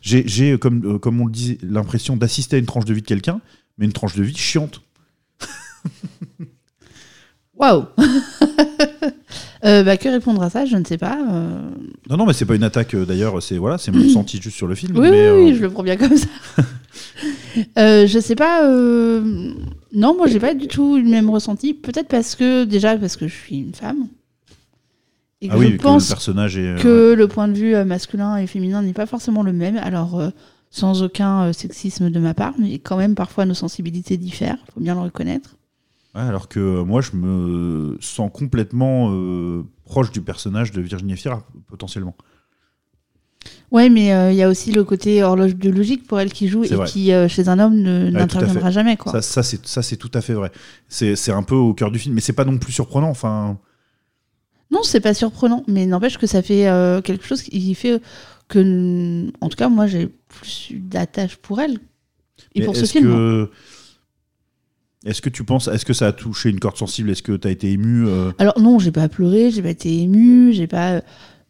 j'ai, comme, euh, comme on le disait, l'impression d'assister à une tranche de vie de quelqu'un, mais une tranche de vie chiante. [LAUGHS] Waouh [LAUGHS] Euh, bah, Que répondre à ça? Je ne sais pas. euh. Non, non, mais c'est pas une attaque euh, d'ailleurs, c'est voilà, c'est mon [LAUGHS] ressenti juste sur le film. Oui, mais, oui, euh, je le prends bien comme ça. euh, je sais pas. euh, Non, moi, j'ai pas du tout le même ressenti. Peut-être parce que, déjà, parce que je suis une femme. Et que ah oui, je que pense le personnage est. euh, que le point de vue euh, masculin et féminin n'est pas forcément le même. Alors, euh, sans aucun sexisme de ma part, mais quand même, parfois, nos sensibilités diffèrent. faut bien le reconnaître. ouais, alors que moi, je me sens complètement euh, proche du personnage de Virginie Fira, potentiellement. Ouais, mais euh, il y a aussi le côté horloge biologique pour elle qui joue et vrai. qui, euh, chez un homme, Ouais, n'interviendra jamais. Quoi. Ça, ça, c'est, tout à fait vrai. C'est, c'est un peu au cœur du film, mais c'est pas non plus surprenant. Enfin, Non, c'est pas surprenant, mais n'empêche que ça fait euh, quelque chose qui fait que, en tout cas, moi, j'ai plus d'attache pour elle. Et Mais pour ce film. que- Est-ce que tu penses, est-ce que ça a touché une corde sensible? Est-ce que tu as été ému euh, Alors non, j'ai pas pleuré, j'ai pas été émue, j'ai pas.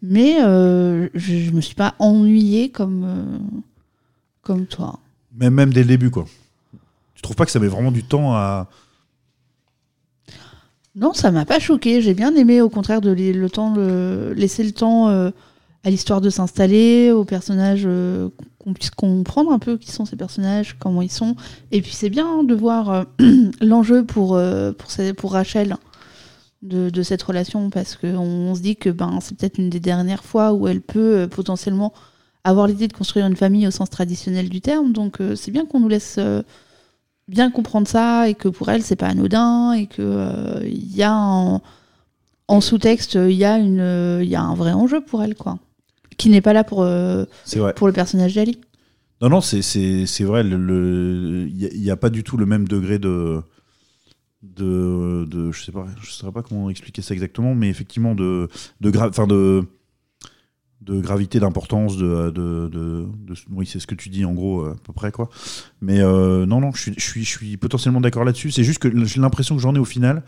Mais euh, je, je me suis pas ennuyée comme euh, comme toi. même, même dès le début, quoi Tu trouves pas que ça met vraiment du temps à. Non, ça m'a pas choqué. J'ai bien aimé, au contraire, de le temps, laisser le temps euh, à l'histoire de s'installer, aux personnages, euh, qu'on puisse comprendre un peu qui sont ces personnages, comment ils sont. Et puis c'est bien de voir euh, [CLEARS THROAT] l'enjeu pour Rachel de, cette relation, parce qu'on on se dit que ben c'est peut-être une des dernières fois où elle peut potentiellement avoir l'idée de construire une famille au sens traditionnel du terme. Donc c'est bien qu'on nous laisse bien comprendre ça et que pour elle c'est pas anodin et que euh, il y a en, en sous-texte il y a une euh, il y a un vrai enjeu pour elle quoi qui n'est pas là pour euh, pour le personnage d'Ali. Non, non, c'est, vrai. Il le, n'y a, pas du tout le même degré de. de, de je sais pas je sais pas comment expliquer ça exactement mais effectivement de de gra- de de gravité, d'importance, de, de, de- oui, c'est ce que tu dis en gros euh, à peu près quoi. Mais euh, non, non, je suis, je suis, je suis potentiellement d'accord là-dessus. C'est juste que j'ai l'impression que j'en ai au final,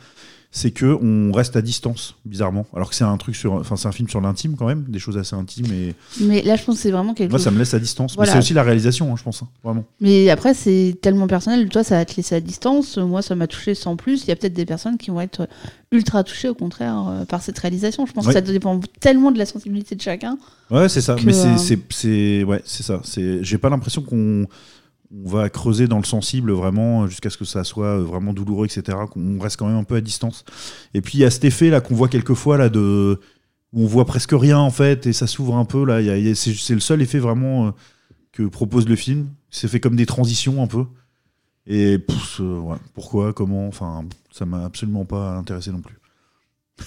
c'est que on reste à distance, bizarrement. Alors que c'est un truc sur, enfin c'est un film sur l'intime quand même, des choses assez intimes et Mais là, je pense que c'est vraiment quelque moi chose. ça me laisse à distance. Voilà. Mais c'est aussi la réalisation, hein, je pense, hein, vraiment. Mais après, c'est tellement personnel. Toi, ça va te laisser à distance. Moi, ça m'a touché sans plus. Il y a peut-être des personnes qui vont être ultra touchées, au contraire, euh, par cette réalisation. Je pense que ça dépend tellement de la sensibilité de chacun. Ouais, c'est ça. Mais c'est, euh, c'est, c'est, ouais, c'est ça. C'est, j'ai pas l'impression qu'on on va creuser dans le sensible vraiment jusqu'à ce que ça soit euh, vraiment douloureux, etc. Qu'on reste quand même un peu à distance. Et puis il y a cet effet là qu'on voit quelquefois là de où on voit presque rien en fait et ça s'ouvre un peu là. C'est, le seul effet vraiment euh, que propose le film. C'est fait comme des transitions un peu. Et euh, pourquoi, comment, enfin, ça m'a absolument pas intéressé non plus.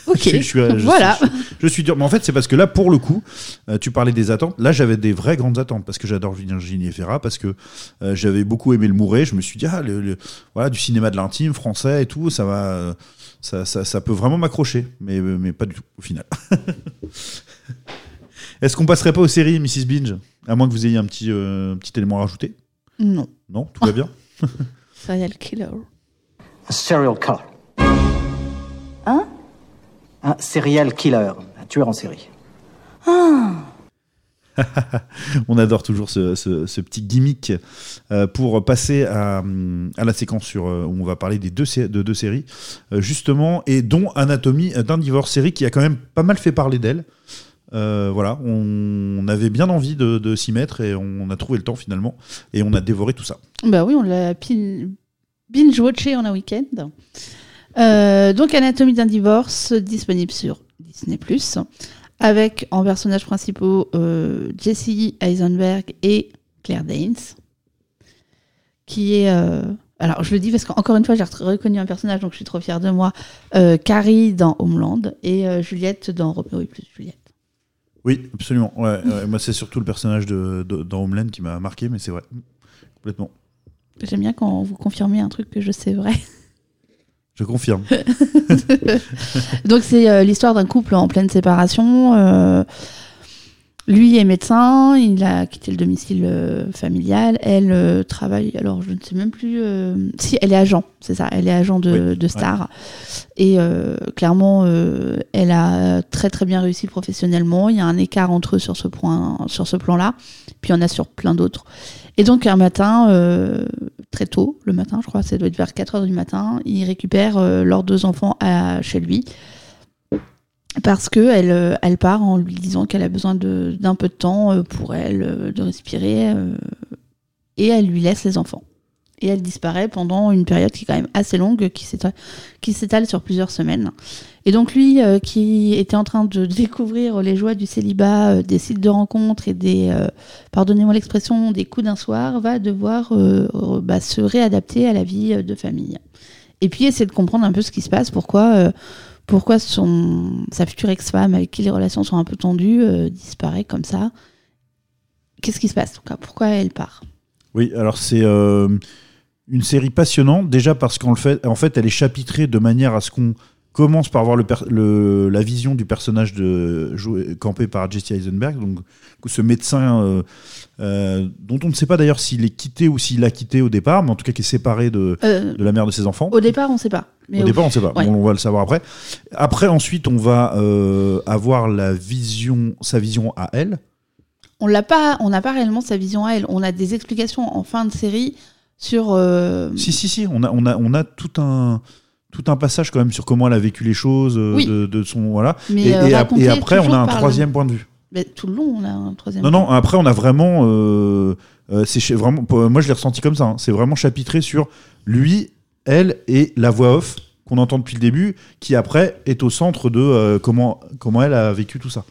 Ok. Je suis- je suis- je voilà. suis- je suis dur. Mais en fait, c'est parce que là, pour le coup, euh, tu parlais des attentes. Là, j'avais des vraies grandes attentes parce que j'adore Virginie Efira, parce que euh, j'avais beaucoup aimé le Mouret. Je me suis dit, ah, le, le- voilà, du cinéma de l'intime français et tout, ça va, euh, ça, ça, ça peut vraiment m'accrocher, mais, mais pas du tout au final. [LAUGHS] Est-ce qu'on passerait pas aux séries, Mrs. Binge? À moins que vous ayez un petit, euh, petit élément à rajouter Non. Non? Tout va bien? [LAUGHS] Serial killer. Un serial killer. Un serial killer, un tueur en série. [LAUGHS] On adore toujours ce, ce- ce petit gimmick euh, pour passer à, à la séquence sur, euh, où on va parler des deux, de deux séries, euh, justement, et dont Anatomie d'un divorce, série qui a quand même pas mal fait parler d'elle. Euh, voilà, on, on avait bien envie de, de s'y mettre et on a trouvé le temps finalement, et on a dévoré tout ça. Bah oui, on l'a binge-watché en un week-end. Euh, donc, Anatomie d'un divorce, disponible sur Disney+, avec en personnages principaux euh, Jesse Eisenberg et Claire Danes, qui est... euh, alors, je le dis parce qu'encore une fois, j'ai reconnu un personnage, donc je suis trop fière de moi. Carrie dans Homeland et Juliette dans Roméo et plus Juliette. Oui, absolument. Ouais, ouais, moi, c'est surtout le personnage de, de- dans Homeland qui m'a marqué, mais c'est vrai, complètement. J'aime bien quand vous confirmez un truc que je sais vrai. [LAUGHS] Je confirme. [LAUGHS] Donc c'est euh, l'histoire d'un couple en pleine séparation. euh, lui est médecin, il a quitté le domicile euh, familial. Elle travaille, alors je ne sais même plus. si, elle est agent, c'est ça, elle est agent de, Oui, de Star. Et clairement, elle a très très bien réussi professionnellement. Il y a un écart entre eux sur ce, point, sur ce plan-là. Puis il y en a sur plein d'autres. Et donc un matin, euh, très tôt, le matin, je crois, ça doit être vers 4 heures du matin, il récupère euh, leurs deux enfants à, chez lui. Parce que elle, euh, elle part en lui disant qu'elle a besoin d'un peu de temps euh, pour elle, de respirer, et elle lui laisse les enfants. Et elle disparaît pendant une période qui est quand même assez longue, qui s'étale, sur plusieurs semaines. Et donc lui, euh, qui était en train de [LAUGHS] découvrir les joies du célibat, euh, des sites de rencontres et des, euh, pardonnez-moi l'expression, des coups d'un soir, va devoir bah, se réadapter à la vie de famille. Et puis essayer de comprendre un peu ce qui se passe, pourquoi, pourquoi son, sa future ex-femme, avec qui les relations sont un peu tendues, disparaît comme ça. Qu'est-ce qui se passe en tout cas? Pourquoi elle part? Oui, alors c'est une série passionnante, déjà parce qu'en fait, en fait, elle est chapitrée de manière à ce qu'on commence par voir le per- le- la vision du personnage de, joué, campé par Jesse Eisenberg, donc ce médecin euh, euh, dont on ne sait pas d'ailleurs s'il est quitté ou s'il a quitté au départ, mais en tout cas qui est séparé de, Euh, de la mère de ses enfants. Au départ, on ne sait pas. Mais Au départ, on ne sait pas. ouais. Bon, on va le savoir après. Après, ensuite, on va avoir la vision, sa vision à elle. On l'a pas, on n'a pas réellement sa vision à elle. On a des explications en fin de série sur. euh, Si, si, si, on a, on a, on a tout un tout un passage quand même sur comment elle a vécu les choses euh, Oui. de, de son voilà Mais, et, euh, et et après on a un le- troisième point de vue mais tout le long, on a un troisième. non non après on a vraiment euh, c'est vraiment moi je l'ai ressenti comme ça hein. c'est vraiment chapitré sur lui elle et la voix off qu'on entend depuis le début qui après est au centre de euh, comment comment elle a vécu tout ça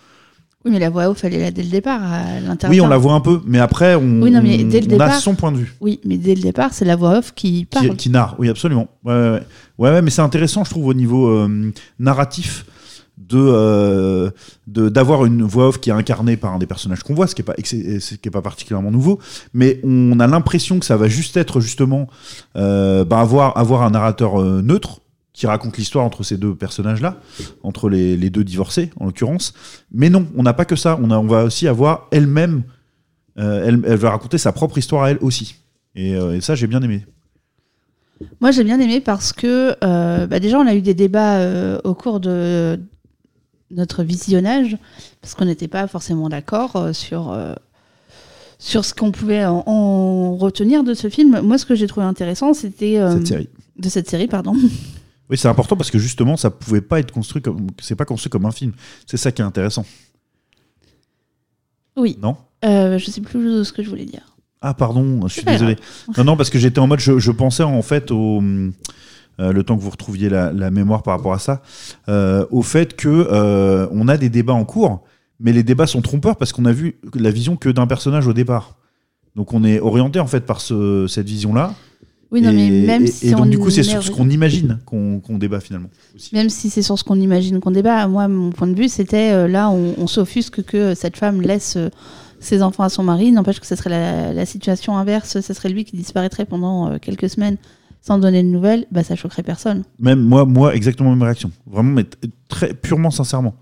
Oui, mais la voix off, elle est là dès le départ, à l'intérieur. oui on la voit un peu mais après on, Oui, non, mais dès le on a son point de vue Oui, mais dès le départ, c'est la voix off qui parle. qui, qui narre, oui, absolument. Ouais, ouais, ouais. Ouais, ouais, mais c'est intéressant, je trouve, au niveau euh, narratif, de euh, d'avoir une voix off qui est incarnée par un des personnages qu'on voit, ce qui est pas ex- ce qui est pas particulièrement nouveau, mais on a l'impression que ça va juste être justement euh, bah, avoir avoir un narrateur euh, neutre qui raconte l'histoire entre ces deux personnages-là, entre les, les deux divorcés en l'occurrence. Mais non, on n'a pas que ça. On, a, on va aussi avoir elle-même, euh, elle, elle va raconter sa propre histoire à elle aussi. Et, euh, et ça, j'ai bien aimé. Moi, j'ai bien aimé parce que euh, bah, déjà, on a eu des débats au cours de notre visionnage, parce qu'on n'était pas forcément d'accord sur, sur ce qu'on pouvait en, en retenir de ce film. Moi, ce que j'ai trouvé intéressant, c'était... euh, Cette série. De cette série, pardon. Oui, c'est important parce que justement, ça pouvait pas être construit comme, c'est pas construit comme un film. C'est ça qui est intéressant. Oui. Non? Euh, je sais plus ce que je voulais dire. Ah pardon, je suis désolé. Non, non, parce que j'étais en mode, je, je pensais en fait au euh, le temps que vous retrouviez la, la mémoire par rapport à ça, euh, au fait que euh, on a des débats en cours, mais les débats sont trompeurs parce qu'on a vu la vision que d'un personnage au départ. Donc on est orienté en fait par ce, cette vision-là. Oui, non, et, mais même et- si et donc on du coup c'est est sur ce qu'on imagine qu'on débat finalement. aussi. Même si c'est sur ce qu'on imagine qu'on débat, moi, mon point de vue, c'était euh, là, on, on s'offusque que cette femme laisse euh, ses enfants à son mari. N'empêche que ce serait la, la situation inverse, ce serait lui qui disparaîtrait pendant euh, quelques semaines sans donner de nouvelles. Bah, ça choquerait personne. Même moi, moi exactement la même réaction. Vraiment, mais très purement sincèrement.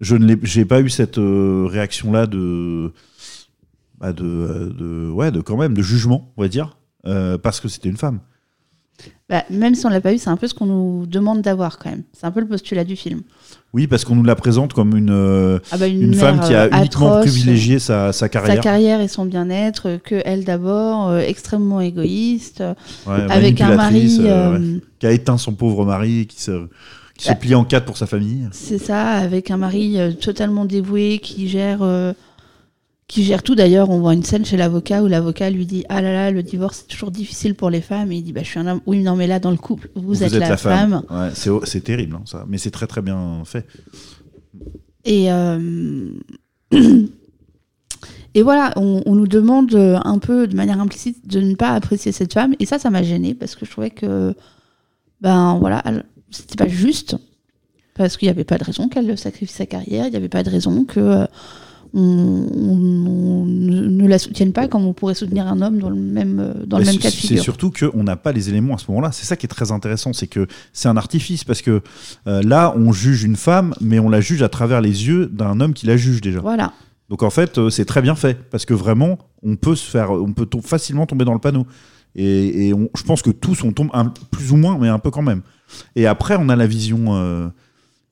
Je ne l'ai, j'ai pas eu cette réaction-là de, bah, de, de, ouais, de quand même de jugement, on va dire, euh, parce que c'était une femme. Bah, même si on l'a pas eu, c'est un peu ce qu'on nous demande d'avoir quand même. C'est un peu le postulat du film. Oui, parce qu'on nous la présente comme une, euh, Ah bah, une femme qui a euh, uniquement atroce, privilégié sa, sa carrière. Sa carrière et son bien-être, que elle d'abord, euh, extrêmement égoïste, Ouais, avec un mari. euh, ouais. Qui a éteint son pauvre mari, qui se, qui se Bah. plie en quatre pour sa famille. C'est ça, avec un mari totalement dévoué qui gère, qui gère tout. D'ailleurs, on voit une scène chez l'avocat où l'avocat lui dit Ah là là, le divorce c'est toujours difficile pour les femmes. Et il dit Bah, je suis un homme. Oui, non, mais là, dans le couple, vous, êtes, la, femme. Ouais, c'est, terrible, hein, ça. Mais c'est très très bien fait. Et, euh, [CLEARS THROAT] et voilà, on, on nous demande euh, un peu de manière implicite de ne pas apprécier cette femme. Et ça, ça m'a gênée parce que je trouvais que, ben voilà, c'était pas juste. Parce qu'il n'y avait pas de raison qu'elle sacrifie sa carrière, il n'y avait pas de raison que euh, on, ne la soutienne pas comme on pourrait soutenir un homme dans le même, euh, dans le même c'est- cas de C'est figure. surtout qu'on n'a pas les éléments à ce moment-là. C'est ça qui est très intéressant, c'est que c'est un artifice parce que euh, là, on juge une femme, mais on la juge à travers les yeux d'un homme qui la juge déjà. Voilà. Donc en fait, euh, c'est très bien fait parce que vraiment, on peut se faire, on peut to- facilement tomber dans le panneau. Et, et on- je pense que tous on tombe un- plus ou moins, mais un peu quand même. Et après, on a la vision euh,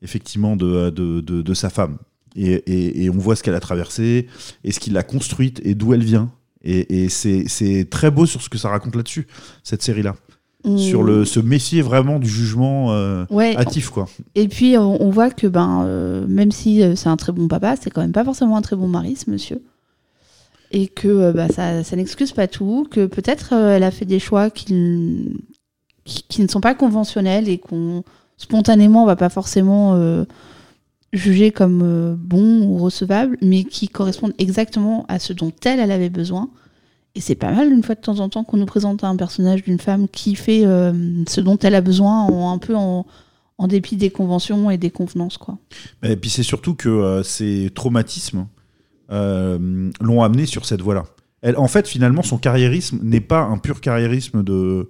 effectivement de, de, de- de sa femme. Et, et- et on voit ce qu'elle a traversé, et ce qui l'a construite, et d'où elle vient. Et, et c'est très beau sur ce que ça raconte là-dessus, cette série-là. On- Sur le, se méfier vraiment du jugement euh, Ouais, hâtif, quoi. Et puis, on, on voit que ben, euh, même si euh, c'est un très bon papa, c'est quand même pas forcément un très bon mari, ce monsieur. Et que euh, bah, ça, ça n'excuse pas tout, que peut-être euh, elle a fait des choix qui, qui, qui ne sont pas conventionnels et qu'on spontanément on va pas forcément juger comme euh, bons ou recevables, mais qui correspondent exactement à ce dont elle, elle avait besoin. Et c'est pas mal une fois de temps en temps qu'on nous présente un personnage d'une femme qui fait euh, ce dont elle a besoin un peu en, dépit des conventions et des convenances. Quoi. Et puis c'est surtout que euh, ces traumatismes euh, l'ont amené sur cette voie-là. Elle, en fait, finalement, son carriérisme n'est pas un pur carriérisme de-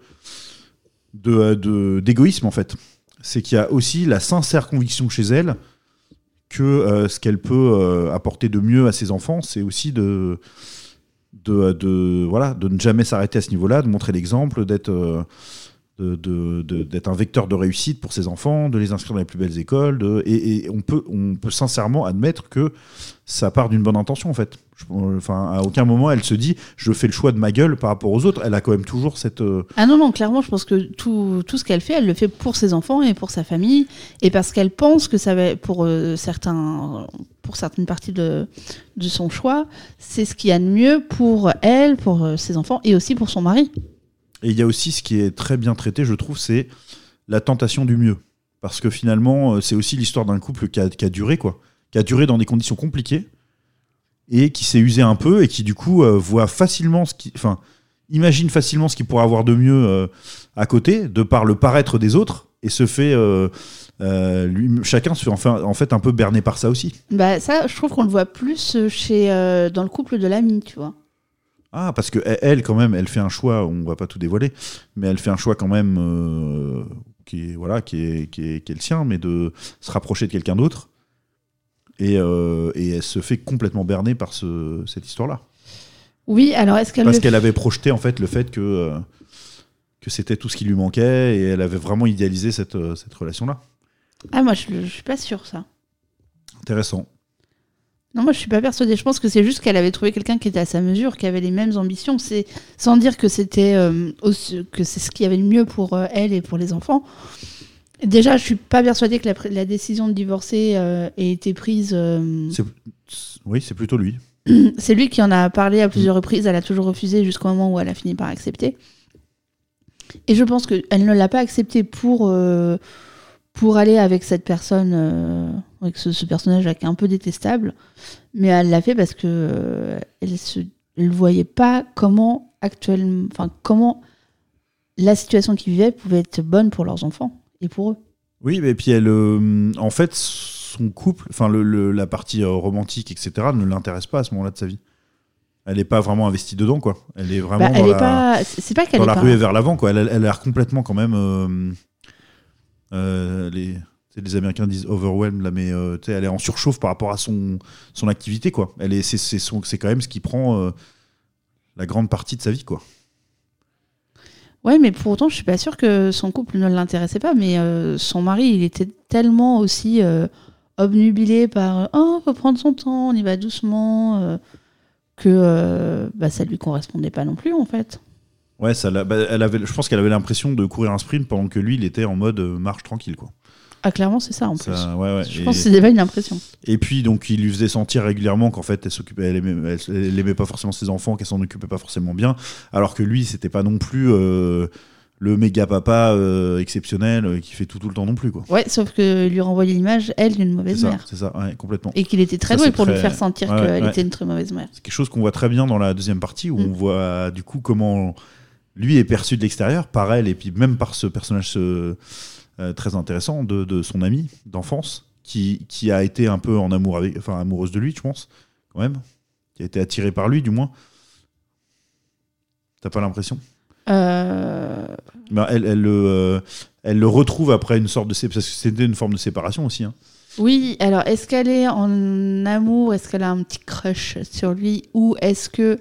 d'égoïsme en fait. C'est qu'il y a aussi la sincère conviction chez elle que euh, ce qu'elle peut euh, apporter de mieux à ses enfants, c'est aussi de de, ne jamais s'arrêter à ce niveau-là, de montrer l'exemple, d'être euh, de- de- d'être un vecteur de réussite pour ses enfants, de les inscrire dans les plus belles écoles. et on, peut, on peut sincèrement admettre que ça part d'une bonne intention, en fait. Enfin, à aucun moment, elle se dit je fais le choix de ma gueule par rapport aux autres. Elle a quand même toujours cette. euh, Ah non, non, clairement, je pense que tout, tout ce qu'elle fait, elle le fait pour ses enfants et pour sa famille, et parce qu'elle pense que ça va, pour, euh, certains, pour certaines parties de, de son choix, c'est ce qu'il y a de mieux pour elle, pour euh, ses enfants, et aussi pour son mari. Et il y a aussi ce qui est très bien traité, je trouve, c'est la tentation du mieux. Parce que finalement, euh, c'est aussi l'histoire d'un couple qui a, duré, quoi. Qui a duré dans des conditions compliquées et qui s'est usé un peu et qui, du coup, euh, voit facilement ce. Enfin, imagine facilement ce qu'il pourrait avoir de mieux euh, à côté, de par le paraître des autres, et se fait. chacun se fait en fait un peu berné par ça aussi. Bah, ça, je trouve qu'on le voit plus chez, dans le couple de l'ami, tu vois. Ah, parce que elle, quand même, elle fait un choix, on va pas tout dévoiler, mais elle fait un choix quand même euh, qui est, voilà, qui est, qui est, qui est le sien, mais de se rapprocher de quelqu'un d'autre. Et, euh, et elle se fait complètement berner par ce, cette histoire-là. Oui, alors est-ce qu'elle Parce le qu'elle avait projeté en fait le fait que, euh, que c'était tout ce qui lui manquait et elle avait vraiment idéalisé cette, cette relation-là. Ah, moi, je, je suis pas sûre, ça. Intéressant. Non, moi, je suis pas persuadée. Je pense que c'est juste qu'elle avait trouvé quelqu'un qui était à sa mesure, qui avait les mêmes ambitions. C'est sans dire que c'était euh, que c'est ce qui avait le mieux pour euh, elle et pour les enfants. Déjà, je suis pas persuadée que la, décision de divorcer euh, ait été prise. Oui, c'est plutôt lui. [CLEARS THROAT] c'est lui qui en a parlé à plusieurs reprises. Elle a toujours refusé jusqu'au moment où elle a fini par accepter. Et je pense qu'elle ne l'a pas accepté pour, pour aller avec cette personne, euh, avec ce, ce personnage-là qui est un peu détestable. Mais elle l'a fait parce que euh, elle se, elle voyait pas comment actuellement, enfin comment la situation qu'ils vivaient pouvait être bonne pour leurs enfants et pour eux. Oui, et puis elle, euh, en fait, son couple, enfin le, le- la partie euh, romantique, etc., ne l'intéresse pas à ce moment-là de sa vie. Elle n'est pas vraiment investie dedans, quoi. Elle est vraiment Bah, elle dans, est la, pas, qu'elle dans est la pas. ruée vers l'avant, quoi. Elle, elle a l'air complètement quand même. Euh, les, les Américains disent overwhelmed, mais euh, elle est en surchauffe par rapport à son, son activité, quoi. Elle est, c'est, c'est, son- c'est quand même ce qui prend euh, la grande partie de sa vie, quoi. Ouais, mais pour autant, je suis pas sûre que son couple ne l'intéressait pas. Mais son mari, il était tellement aussi obnubilé par oh, faut prendre son temps, on y va doucement, que bah, ça lui correspondait pas non plus en fait. Ouais, ça, bah, elle avait, je pense qu'elle avait l'impression de courir un sprint pendant que lui, il était en mode euh, marche tranquille, quoi. Ah, clairement, c'est ça en Ça, plus. ouais, ouais. Je Et- pense que c'était pas une impression. Et puis donc il lui faisait sentir régulièrement qu'en fait elle s'occupait, elle aimait, elle, elle aimait pas forcément ses enfants, qu'elle s'en occupait pas forcément bien, alors que lui c'était pas non plus euh, le méga papa euh, exceptionnel euh, qui fait tout tout le temps non plus quoi. Ouais, sauf que lui renvoyait l'image, elle, d'une mauvaise ça, mère. c'est ça, ouais, complètement. Et qu'il était très doué pour lui faire sentir ouais, qu'elle ouais. était une très mauvaise mère. C'est quelque chose qu'on voit très bien dans la deuxième partie où Mm. on voit du coup comment lui est perçu de l'extérieur par elle et puis même par ce personnage euh, très intéressant de, de son ami d'enfance qui, qui a été un peu en amour avec, enfin amoureuse de lui, je pense, quand même, qui a été attirée par lui du moins. T'as pas l'impression? Euh, Ben, elle, elle, le, euh, elle le retrouve après une sorte de parce que c'était une forme de séparation aussi. hein. Oui, alors est-ce qu'elle est en amour? Est-ce qu'elle a un petit crush sur lui? Ou est-ce que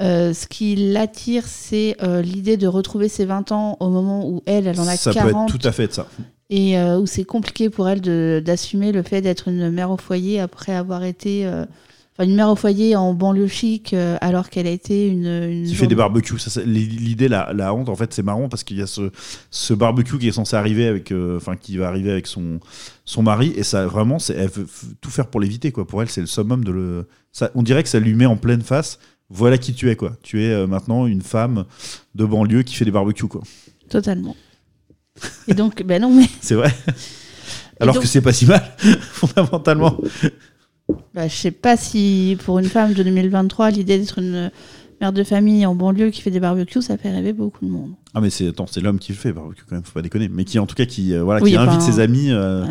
euh, ce qui l'attire, c'est euh, l'idée de retrouver ses 20 ans au moment où elle, elle en a ça 40 peut être tout à fait ça. et euh, où c'est compliqué pour elle d'assumer le fait d'être une mère au foyer après avoir été. Enfin, une mère au foyer en banlieue chic alors qu'elle a été une. une Qui fait des barbecues. Ça, L'idée, la, la honte, en fait, c'est marrant parce qu'il y a ce, ce barbecue qui est censé arriver avec, enfin, qui va arriver avec son, son mari et ça, vraiment, elle veut tout faire pour l'éviter, quoi. Pour elle, c'est le summum de le. Ça, on dirait que ça lui met en pleine face. Voilà qui tu es, quoi. Tu es euh, maintenant une femme de banlieue qui fait des barbecues, quoi. Totalement. Et donc, ben non, mais C'est vrai. Alors donc- que c'est pas si mal, [LAUGHS] fondamentalement. bah, je sais pas si pour une femme de 2023, l'idée d'être une mère de famille en banlieue qui fait des barbecues, ça fait rêver beaucoup de monde. Ah mais c'est attends, c'est l'homme qui le fait barbecue quand même, faut pas déconner. Mais qui en tout cas qui euh, voilà Oui, qui invite ses amis. euh, ouais,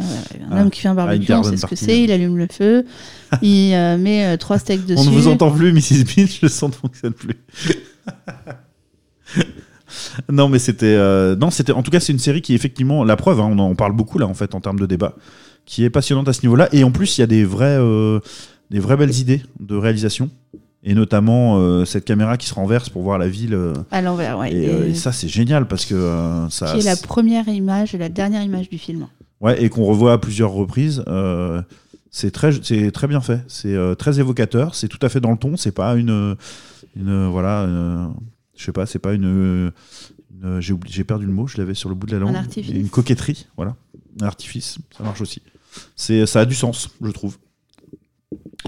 un à- homme qui fait un barbecue, on sait ce que c'est, il allume le feu, [LAUGHS] il euh, met trois steaks dessus. On ne vous entend plus, Mrs. Beach, le son ne fonctionne plus. [LAUGHS] non, mais c'était. non, c'était. En tout cas, c'est une série qui, effectivement, la preuve, hein, on en parle beaucoup là, en fait, en termes de débat, qui est passionnante à ce niveau-là. Et en plus, il y a des vraies, euh, des vraies belles idées de réalisation. Et notamment euh, cette caméra qui se renverse pour voir la ville. euh, À l'envers, ouais. et, euh, et ça, c'est génial parce que ça. qui est la première image et la dernière image du film. Ouais, et qu'on revoit à plusieurs reprises. c'est très, c'est très bien fait. C'est très évocateur. C'est tout à fait dans le ton. C'est pas une, une voilà, je sais pas, c'est pas une, une- j'ai perdu le mot. Je l'avais sur le bout de la langue. artifice. Une coquetterie, voilà, un artifice. Ça marche aussi. C'est, ça a du sens, je trouve.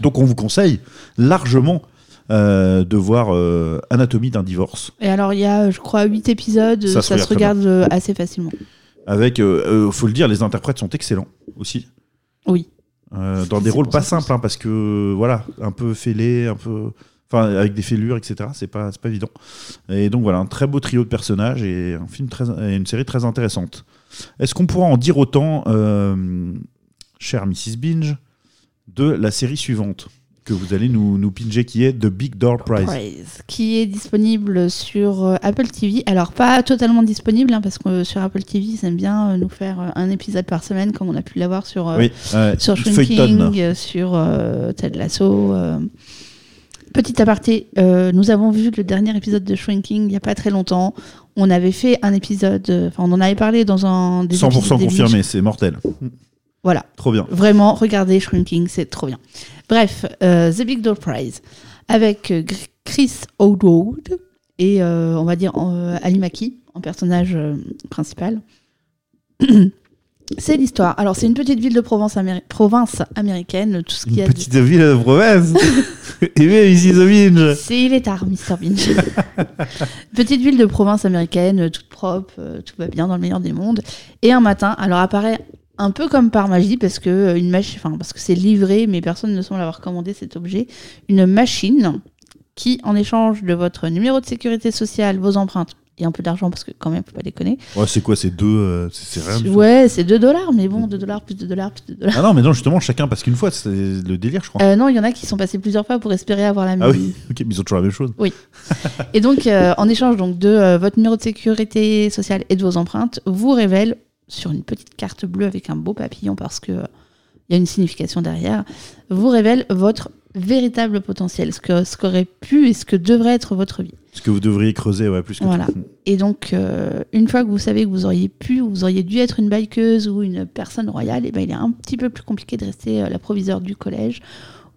Donc, on vous conseille largement euh, de voir euh, Anatomie d'un divorce. Et alors, il y a, je crois, huit épisodes, Ça ça, se se regarde euh, assez facilement. Avec, faut le dire, les interprètes sont excellents aussi. Oui. Euh, dans des rôles pas simples, hein, parce que voilà, un peu fêlés, un peu, enfin avec des fêlures, etc. C'est pas, c'est pas évident. Et donc voilà, un très beau trio de personnages et un film très, et une série très intéressante. Est-ce qu'on pourra en dire autant, euh, cher Mrs Binge, de la série suivante? Que vous allez nous, nous pincher, qui est The Big Door Prize. Prize, qui est disponible sur euh, Apple TV. Alors, pas totalement disponible, hein, parce que euh, sur Apple TV, ils aiment bien euh, nous faire un épisode par semaine, comme on a pu l'avoir sur, Oui, sur. Shrinking, sur Ted Lasso. Petit aparté, nous avons vu le dernier épisode de Shrinking il n'y a pas très longtemps. On avait fait un épisode, enfin, on en avait parlé dans un des 100% épisodes des confirmé, c'est mortel. Voilà. Trop bien. Vraiment, regardez Shrinking, c'est trop bien. Bref, euh, The Big Door Prize avec euh, Chris O'Dowd et euh, on va dire Ali Maki en personnage principal. [CLEARS THROAT] c'est l'histoire. Alors, c'est une petite ville de améri- province américaine. Tout ce qu'il y Une a de- petite ville de province. Bien, ici, The Binge. C'est il est tard, Mr Binge. [LAUGHS] Petite ville de province américaine, toute propre, tout va bien dans le meilleur des mondes. Et un matin, alors apparaît un peu comme par magie parce que euh, une machine, enfin parce que c'est livré, mais personne ne semble avoir commandé cet objet, une machine qui, en échange de votre numéro de sécurité sociale, vos empreintes et un peu d'argent parce que quand même, faut pas déconner. Ouais, c'est quoi, c'est deux. euh, c'est rien. Ouais, c'est 2 dollars, mais bon, 2 dollars plus 2 dollars plus 2 dollars. Ah non, mais non, justement, chacun passe qu'une fois, c'est le délire, je crois. Euh, non, il y en a qui sont passés plusieurs fois pour espérer avoir la ah oui, ok, mais ils ont toujours la même chose. Et donc, euh, en échange donc, de votre numéro de sécurité sociale et de vos empreintes, vous révèle sur une petite carte bleue avec un beau papillon parce que euh, il y a une signification derrière, vous révèle votre véritable potentiel, ce que ce qu'aurait pu et ce que devrait être votre vie. Ce que vous devriez creuser, ouais, plus que Voilà. tout. Et donc, euh, une fois que vous savez que vous auriez pu, ou vous auriez dû être une bikeuse ou une personne royale, et ben, il est un petit peu plus compliqué de rester euh, la proviseure du collège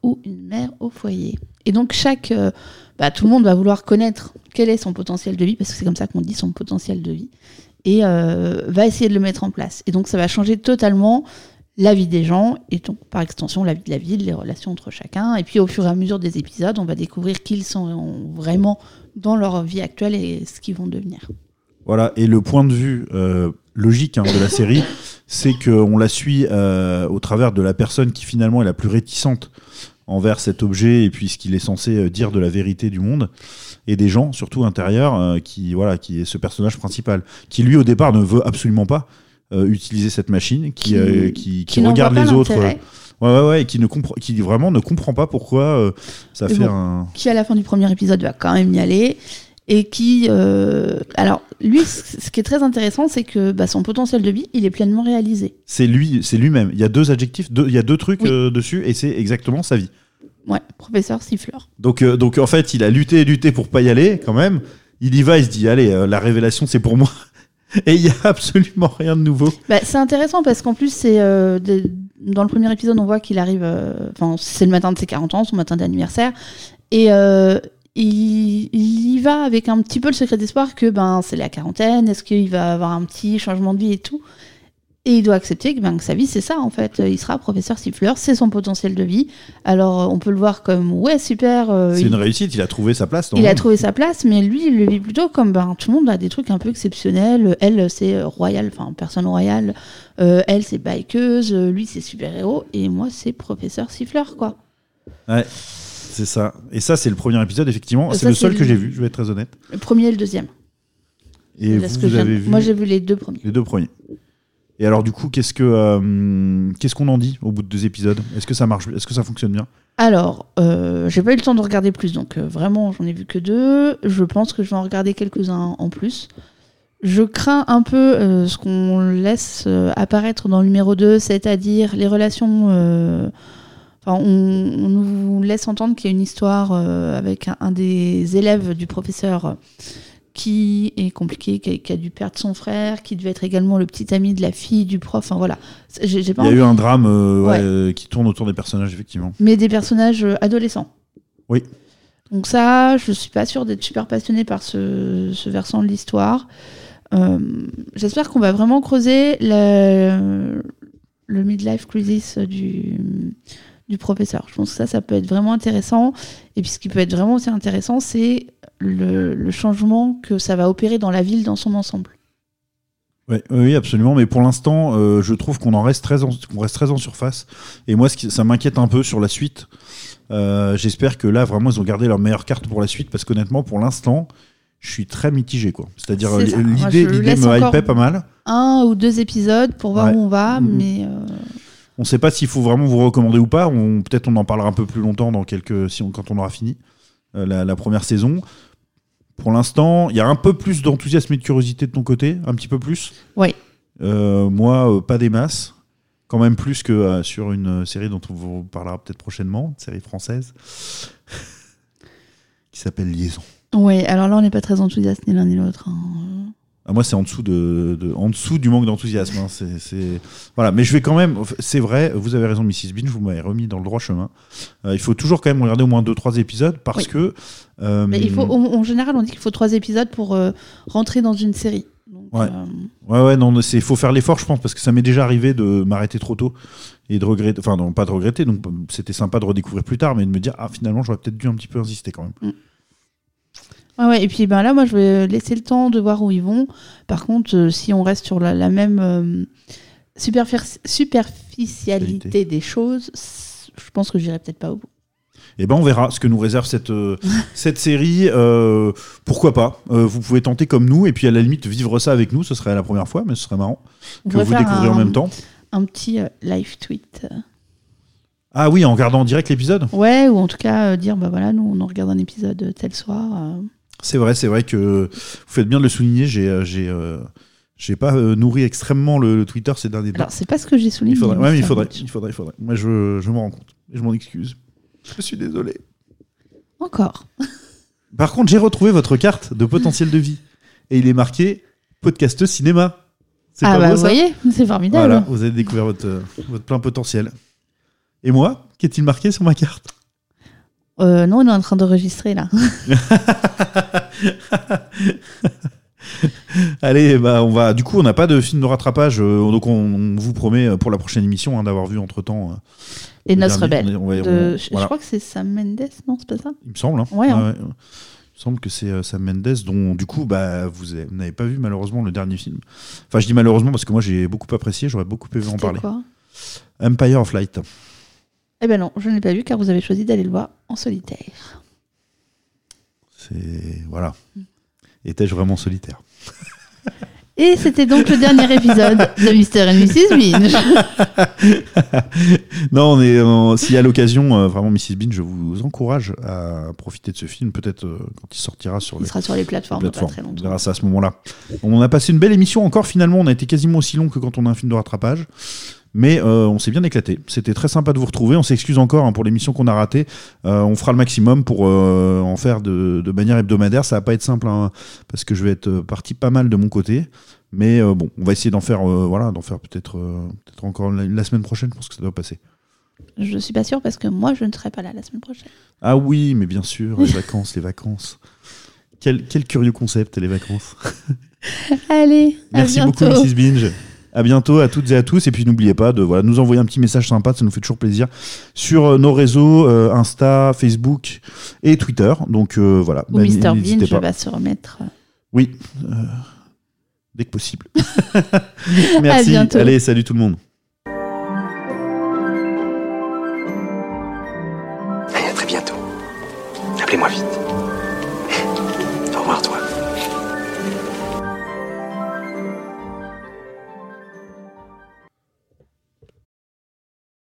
ou une mère au foyer. Et donc, chaque, euh, bah, tout le monde va vouloir connaître quel est son potentiel de vie, parce que c'est comme ça qu'on dit son potentiel de vie, et euh, va essayer de le mettre en place. Et donc, ça va changer totalement la vie des gens, et donc, par extension, la vie de la ville, les relations entre chacun. Et puis, au fur et à mesure des épisodes, on va découvrir qui ils sont vraiment dans leur vie actuelle et ce qu'ils vont devenir. Voilà, et le point de vue euh, logique hein, de la série, [LAUGHS] c'est qu'on la suit euh, au travers de la personne qui finalement est la plus réticente envers cet objet et puis ce qu'il est censé dire de la vérité du monde et des gens surtout intérieurs euh, qui voilà qui est ce personnage principal qui lui au départ ne veut absolument pas euh, utiliser cette machine qui Qui- euh, qui, qui regarde les autres ouais ouais ouais et qui ne qui vraiment ne comprend pas pourquoi ça Mais fait bon. un qui à la fin du premier épisode va quand même y aller et qui euh, alors lui ce qui est très intéressant c'est que bah, son potentiel de vie il est pleinement réalisé c'est lui c'est lui-même il y a deux adjectifs deux- il y a deux trucs Oui. euh, dessus et c'est exactement sa vie ouais professeur siffleur Donc, euh, donc en fait, il a lutté et lutté pour pas y aller quand même. Il y va, il se dit allez, euh, la révélation c'est pour moi. [LAUGHS] Et il y a absolument rien de nouveau. Bah, c'est intéressant parce qu'en plus c'est euh, dans le premier épisode on voit qu'il arrive euh, enfin c'est le matin de ses 40 ans son matin d'anniversaire et euh, il, il y va avec un petit peu le secret d'espoir que ben c'est la quarantaine est-ce qu'il va avoir un petit changement de vie et tout et il doit accepter que, ben, que sa vie c'est ça en fait il sera professeur siffleur c'est son potentiel de vie alors euh, on peut le voir comme ouais super euh, C'est il- une réussite, il a trouvé sa place. il a trouvé sa place, mais lui, il le vit plutôt comme ben, tout le monde a des trucs un peu exceptionnels. Elle, c'est euh, royal, enfin personne royale. Euh, elle, c'est bikeuse. Euh, Lui, c'est super-héros. Et moi, c'est professeur siffleur, quoi. Ouais, c'est ça. Et ça, c'est le premier épisode, effectivement. Euh, C'est le seul que j'ai vu, je vais être très honnête. Le premier et le deuxième. Et vous, vous avez vu Moi, j'ai vu les deux premiers. les deux premiers. Et alors, du coup, qu'est-ce que euh, qu'est-ce qu'on en dit au bout de deux épisodes? Est-ce que ça marche Est-ce que ça fonctionne bien? Alors, euh, j'ai pas eu le temps de regarder plus, donc euh, vraiment, j'en ai vu que deux. Je pense que je vais en regarder quelques-uns en plus. Je crains un peu ce qu'on laisse apparaître dans le numéro 2, c'est-à-dire les relations. Enfin, on, nous laisse entendre qu'il y a une histoire avec un, un des élèves du professeur qui est compliqué, qui a, qui a dû perdre son frère, qui devait être également le petit ami de la fille du prof. Enfin voilà, pas Il y a eu un drame euh, ouais, Ouais. euh, qui tourne autour des personnages, effectivement. mais des personnages euh, adolescents. Oui. Donc ça, je suis pas sûre d'être super passionnée par ce, ce versant de l'histoire. Euh, J'espère qu'on va vraiment creuser le, le midlife crisis du, du professeur. Je pense que ça, ça peut être vraiment intéressant. Et puis ce qui peut être vraiment aussi intéressant, c'est le, le changement que ça va opérer dans la ville dans son ensemble. Ouais, oui, absolument. Mais pour l'instant, euh, je trouve qu'on en reste très en, qu'on reste très en surface. Et moi, ce qui, ça m'inquiète un peu sur la suite. Euh, J'espère que là, vraiment, ils ont gardé leur meilleure carte pour la suite, parce qu'honnêtement, pour l'instant, je suis très mitigé, quoi. C'est-à-dire, C'est. Moi, l'idée, l'idée me hypait pas mal. Un ou deux épisodes pour voir Ouais. où on va, mais euh, On ne sait pas s'il faut vraiment vous recommander ou pas. On, peut-être on en parlera un peu plus longtemps dans quelques, si on- quand on aura fini euh, la, la première saison. Pour l'instant, il y a un peu plus d'enthousiasme et de curiosité de ton côté, un petit peu plus. Oui. Euh, moi, euh, pas des masses. Quand même plus que euh, sur une euh, série dont on vous parlera peut-être prochainement, une série française, [LAUGHS] qui s'appelle Liaison. Oui, alors là, on n'est pas très enthousiaste ni l'un ni l'autre. hein. Ah, moi, c'est en dessous de, de- en dessous du manque d'enthousiasme. hein. C'est, c'est- voilà. Mais je vais quand même. C'est vrai. Vous avez raison, Mrs Bean. Vous m'avez remis dans le droit chemin. Euh, il faut toujours quand même regarder au moins deux, trois épisodes parce Oui. que. euh, Mais il faut, en, en général, on dit qu'il faut trois épisodes pour euh, rentrer dans une série. Donc, Ouais. Ouais, ouais, non, c'est faut faire l'effort, je pense, parce que ça m'est déjà arrivé de m'arrêter trop tôt et de regretter. Enfin, non, pas de regretter. Donc, c'était sympa de redécouvrir plus tard, mais de me dire, ah, finalement, j'aurais peut-être dû un petit peu insister quand même. Ouais, ouais, et puis ben là, moi, je vais laisser le temps de voir où ils vont. Par contre, euh, si on reste sur la, la même euh, superfici- superficialité des choses, c- je pense que j'irai peut-être pas au bout. Et ben, on verra ce que nous réserve cette euh, [LAUGHS] cette série. Euh, pourquoi pas? Euh, Vous pouvez tenter comme nous, et puis à la limite vivre ça avec nous. Ce serait la première fois, mais ce serait marrant On que pourrait vous faire découvriez en un- même temps. Un petit euh, live tweet. Ah oui, en regardant en direct l'épisode? Ouais, ou en tout cas euh, dire, bah voilà, nous, on en regarde un épisode euh, tel soir. euh. C'est vrai, c'est vrai que vous faites bien de le souligner. J'ai euh, j'ai euh, j'ai pas euh, nourri extrêmement le, le Twitter ces derniers temps. Alors, c'est pas ce que j'ai souligné. Il faudrait, ouais, mais il faudrait, il faudrait, il faudrait. Moi, je, je m'en rends compte. Et je m'en excuse. Je suis désolé. Encore. [LAUGHS] Par contre, j'ai retrouvé votre carte de potentiel de vie. Et il est marqué podcast cinéma. C'est Ah pas bah, beau, vous ça voyez, c'est formidable. Voilà, vous avez découvert votre, votre plein potentiel. Et moi, qu'est-il marqué sur ma carte? Euh, non, on est en train d'enregistrer là. [LAUGHS] Allez, bah, on va. Du coup, on n'a pas de film de rattrapage, euh, donc on, on vous promet euh, pour la prochaine émission hein, d'avoir vu entre temps. Les le Noces. Rebelles. On va- on- de- je, crois que c'est Sam Mendes, non, c'est pas ça? Il me semble. Hein. Ouais, hein. Il me semble que c'est euh, Sam Mendes, dont du coup, bah, vous avez- vous n'avez pas vu malheureusement le dernier film. Enfin, je dis malheureusement parce que moi j'ai beaucoup apprécié, j'aurais beaucoup aimé en parler. quoi? Empire of Light. Eh ben non, je ne l'ai pas vu car vous avez choisi d'aller le voir en solitaire. C'est. Voilà. Étais-je vraiment solitaire? [LAUGHS] Et c'était donc le dernier épisode de Mr. and Mrs. Binge. [LAUGHS] Non, on est. S'il y a l'occasion, euh, vraiment, Mrs. Bean, je vous encourage à profiter de ce film, peut-être euh, quand il sortira sur Il les sera sur les plateformes pas plateformes. très On longtemps. verra ça à ce moment-là. On a passé une belle émission encore finalement. On a été quasiment aussi long que quand on a un film de rattrapage. Mais euh, on s'est bien éclaté. C'était très sympa de vous retrouver. On s'excuse encore hein, pour l'émission qu'on a ratée. Euh, on fera le maximum pour euh, en faire de, de manière hebdomadaire. Ça va pas être simple hein, parce que je vais être parti pas mal de mon côté. Mais bon, on va essayer d'en faire, voilà, d'en faire peut-être, peut-être encore la, la semaine prochaine. Je pense que ça doit passer. Je suis pas sûre parce que moi je ne serai pas là la semaine prochaine. Ah oui, mais bien sûr, les [LAUGHS] vacances, les vacances. Quel, quel curieux concept, les vacances. Allez, à Merci beaucoup. Mrs. Binge. À bientôt à toutes et à tous. Et puis n'oubliez pas de voilà, nous envoyer un petit message sympa, ça nous fait toujours plaisir, sur euh, nos réseaux euh, Insta, Facebook et Twitter. Donc euh, voilà. Ou Bah, Mr. n'hésitez Binge pas. va se remettre. Oui, euh, dès que possible. [LAUGHS] Merci. Allez, salut tout le monde. Allez, à très bientôt. Appelez-moi vite.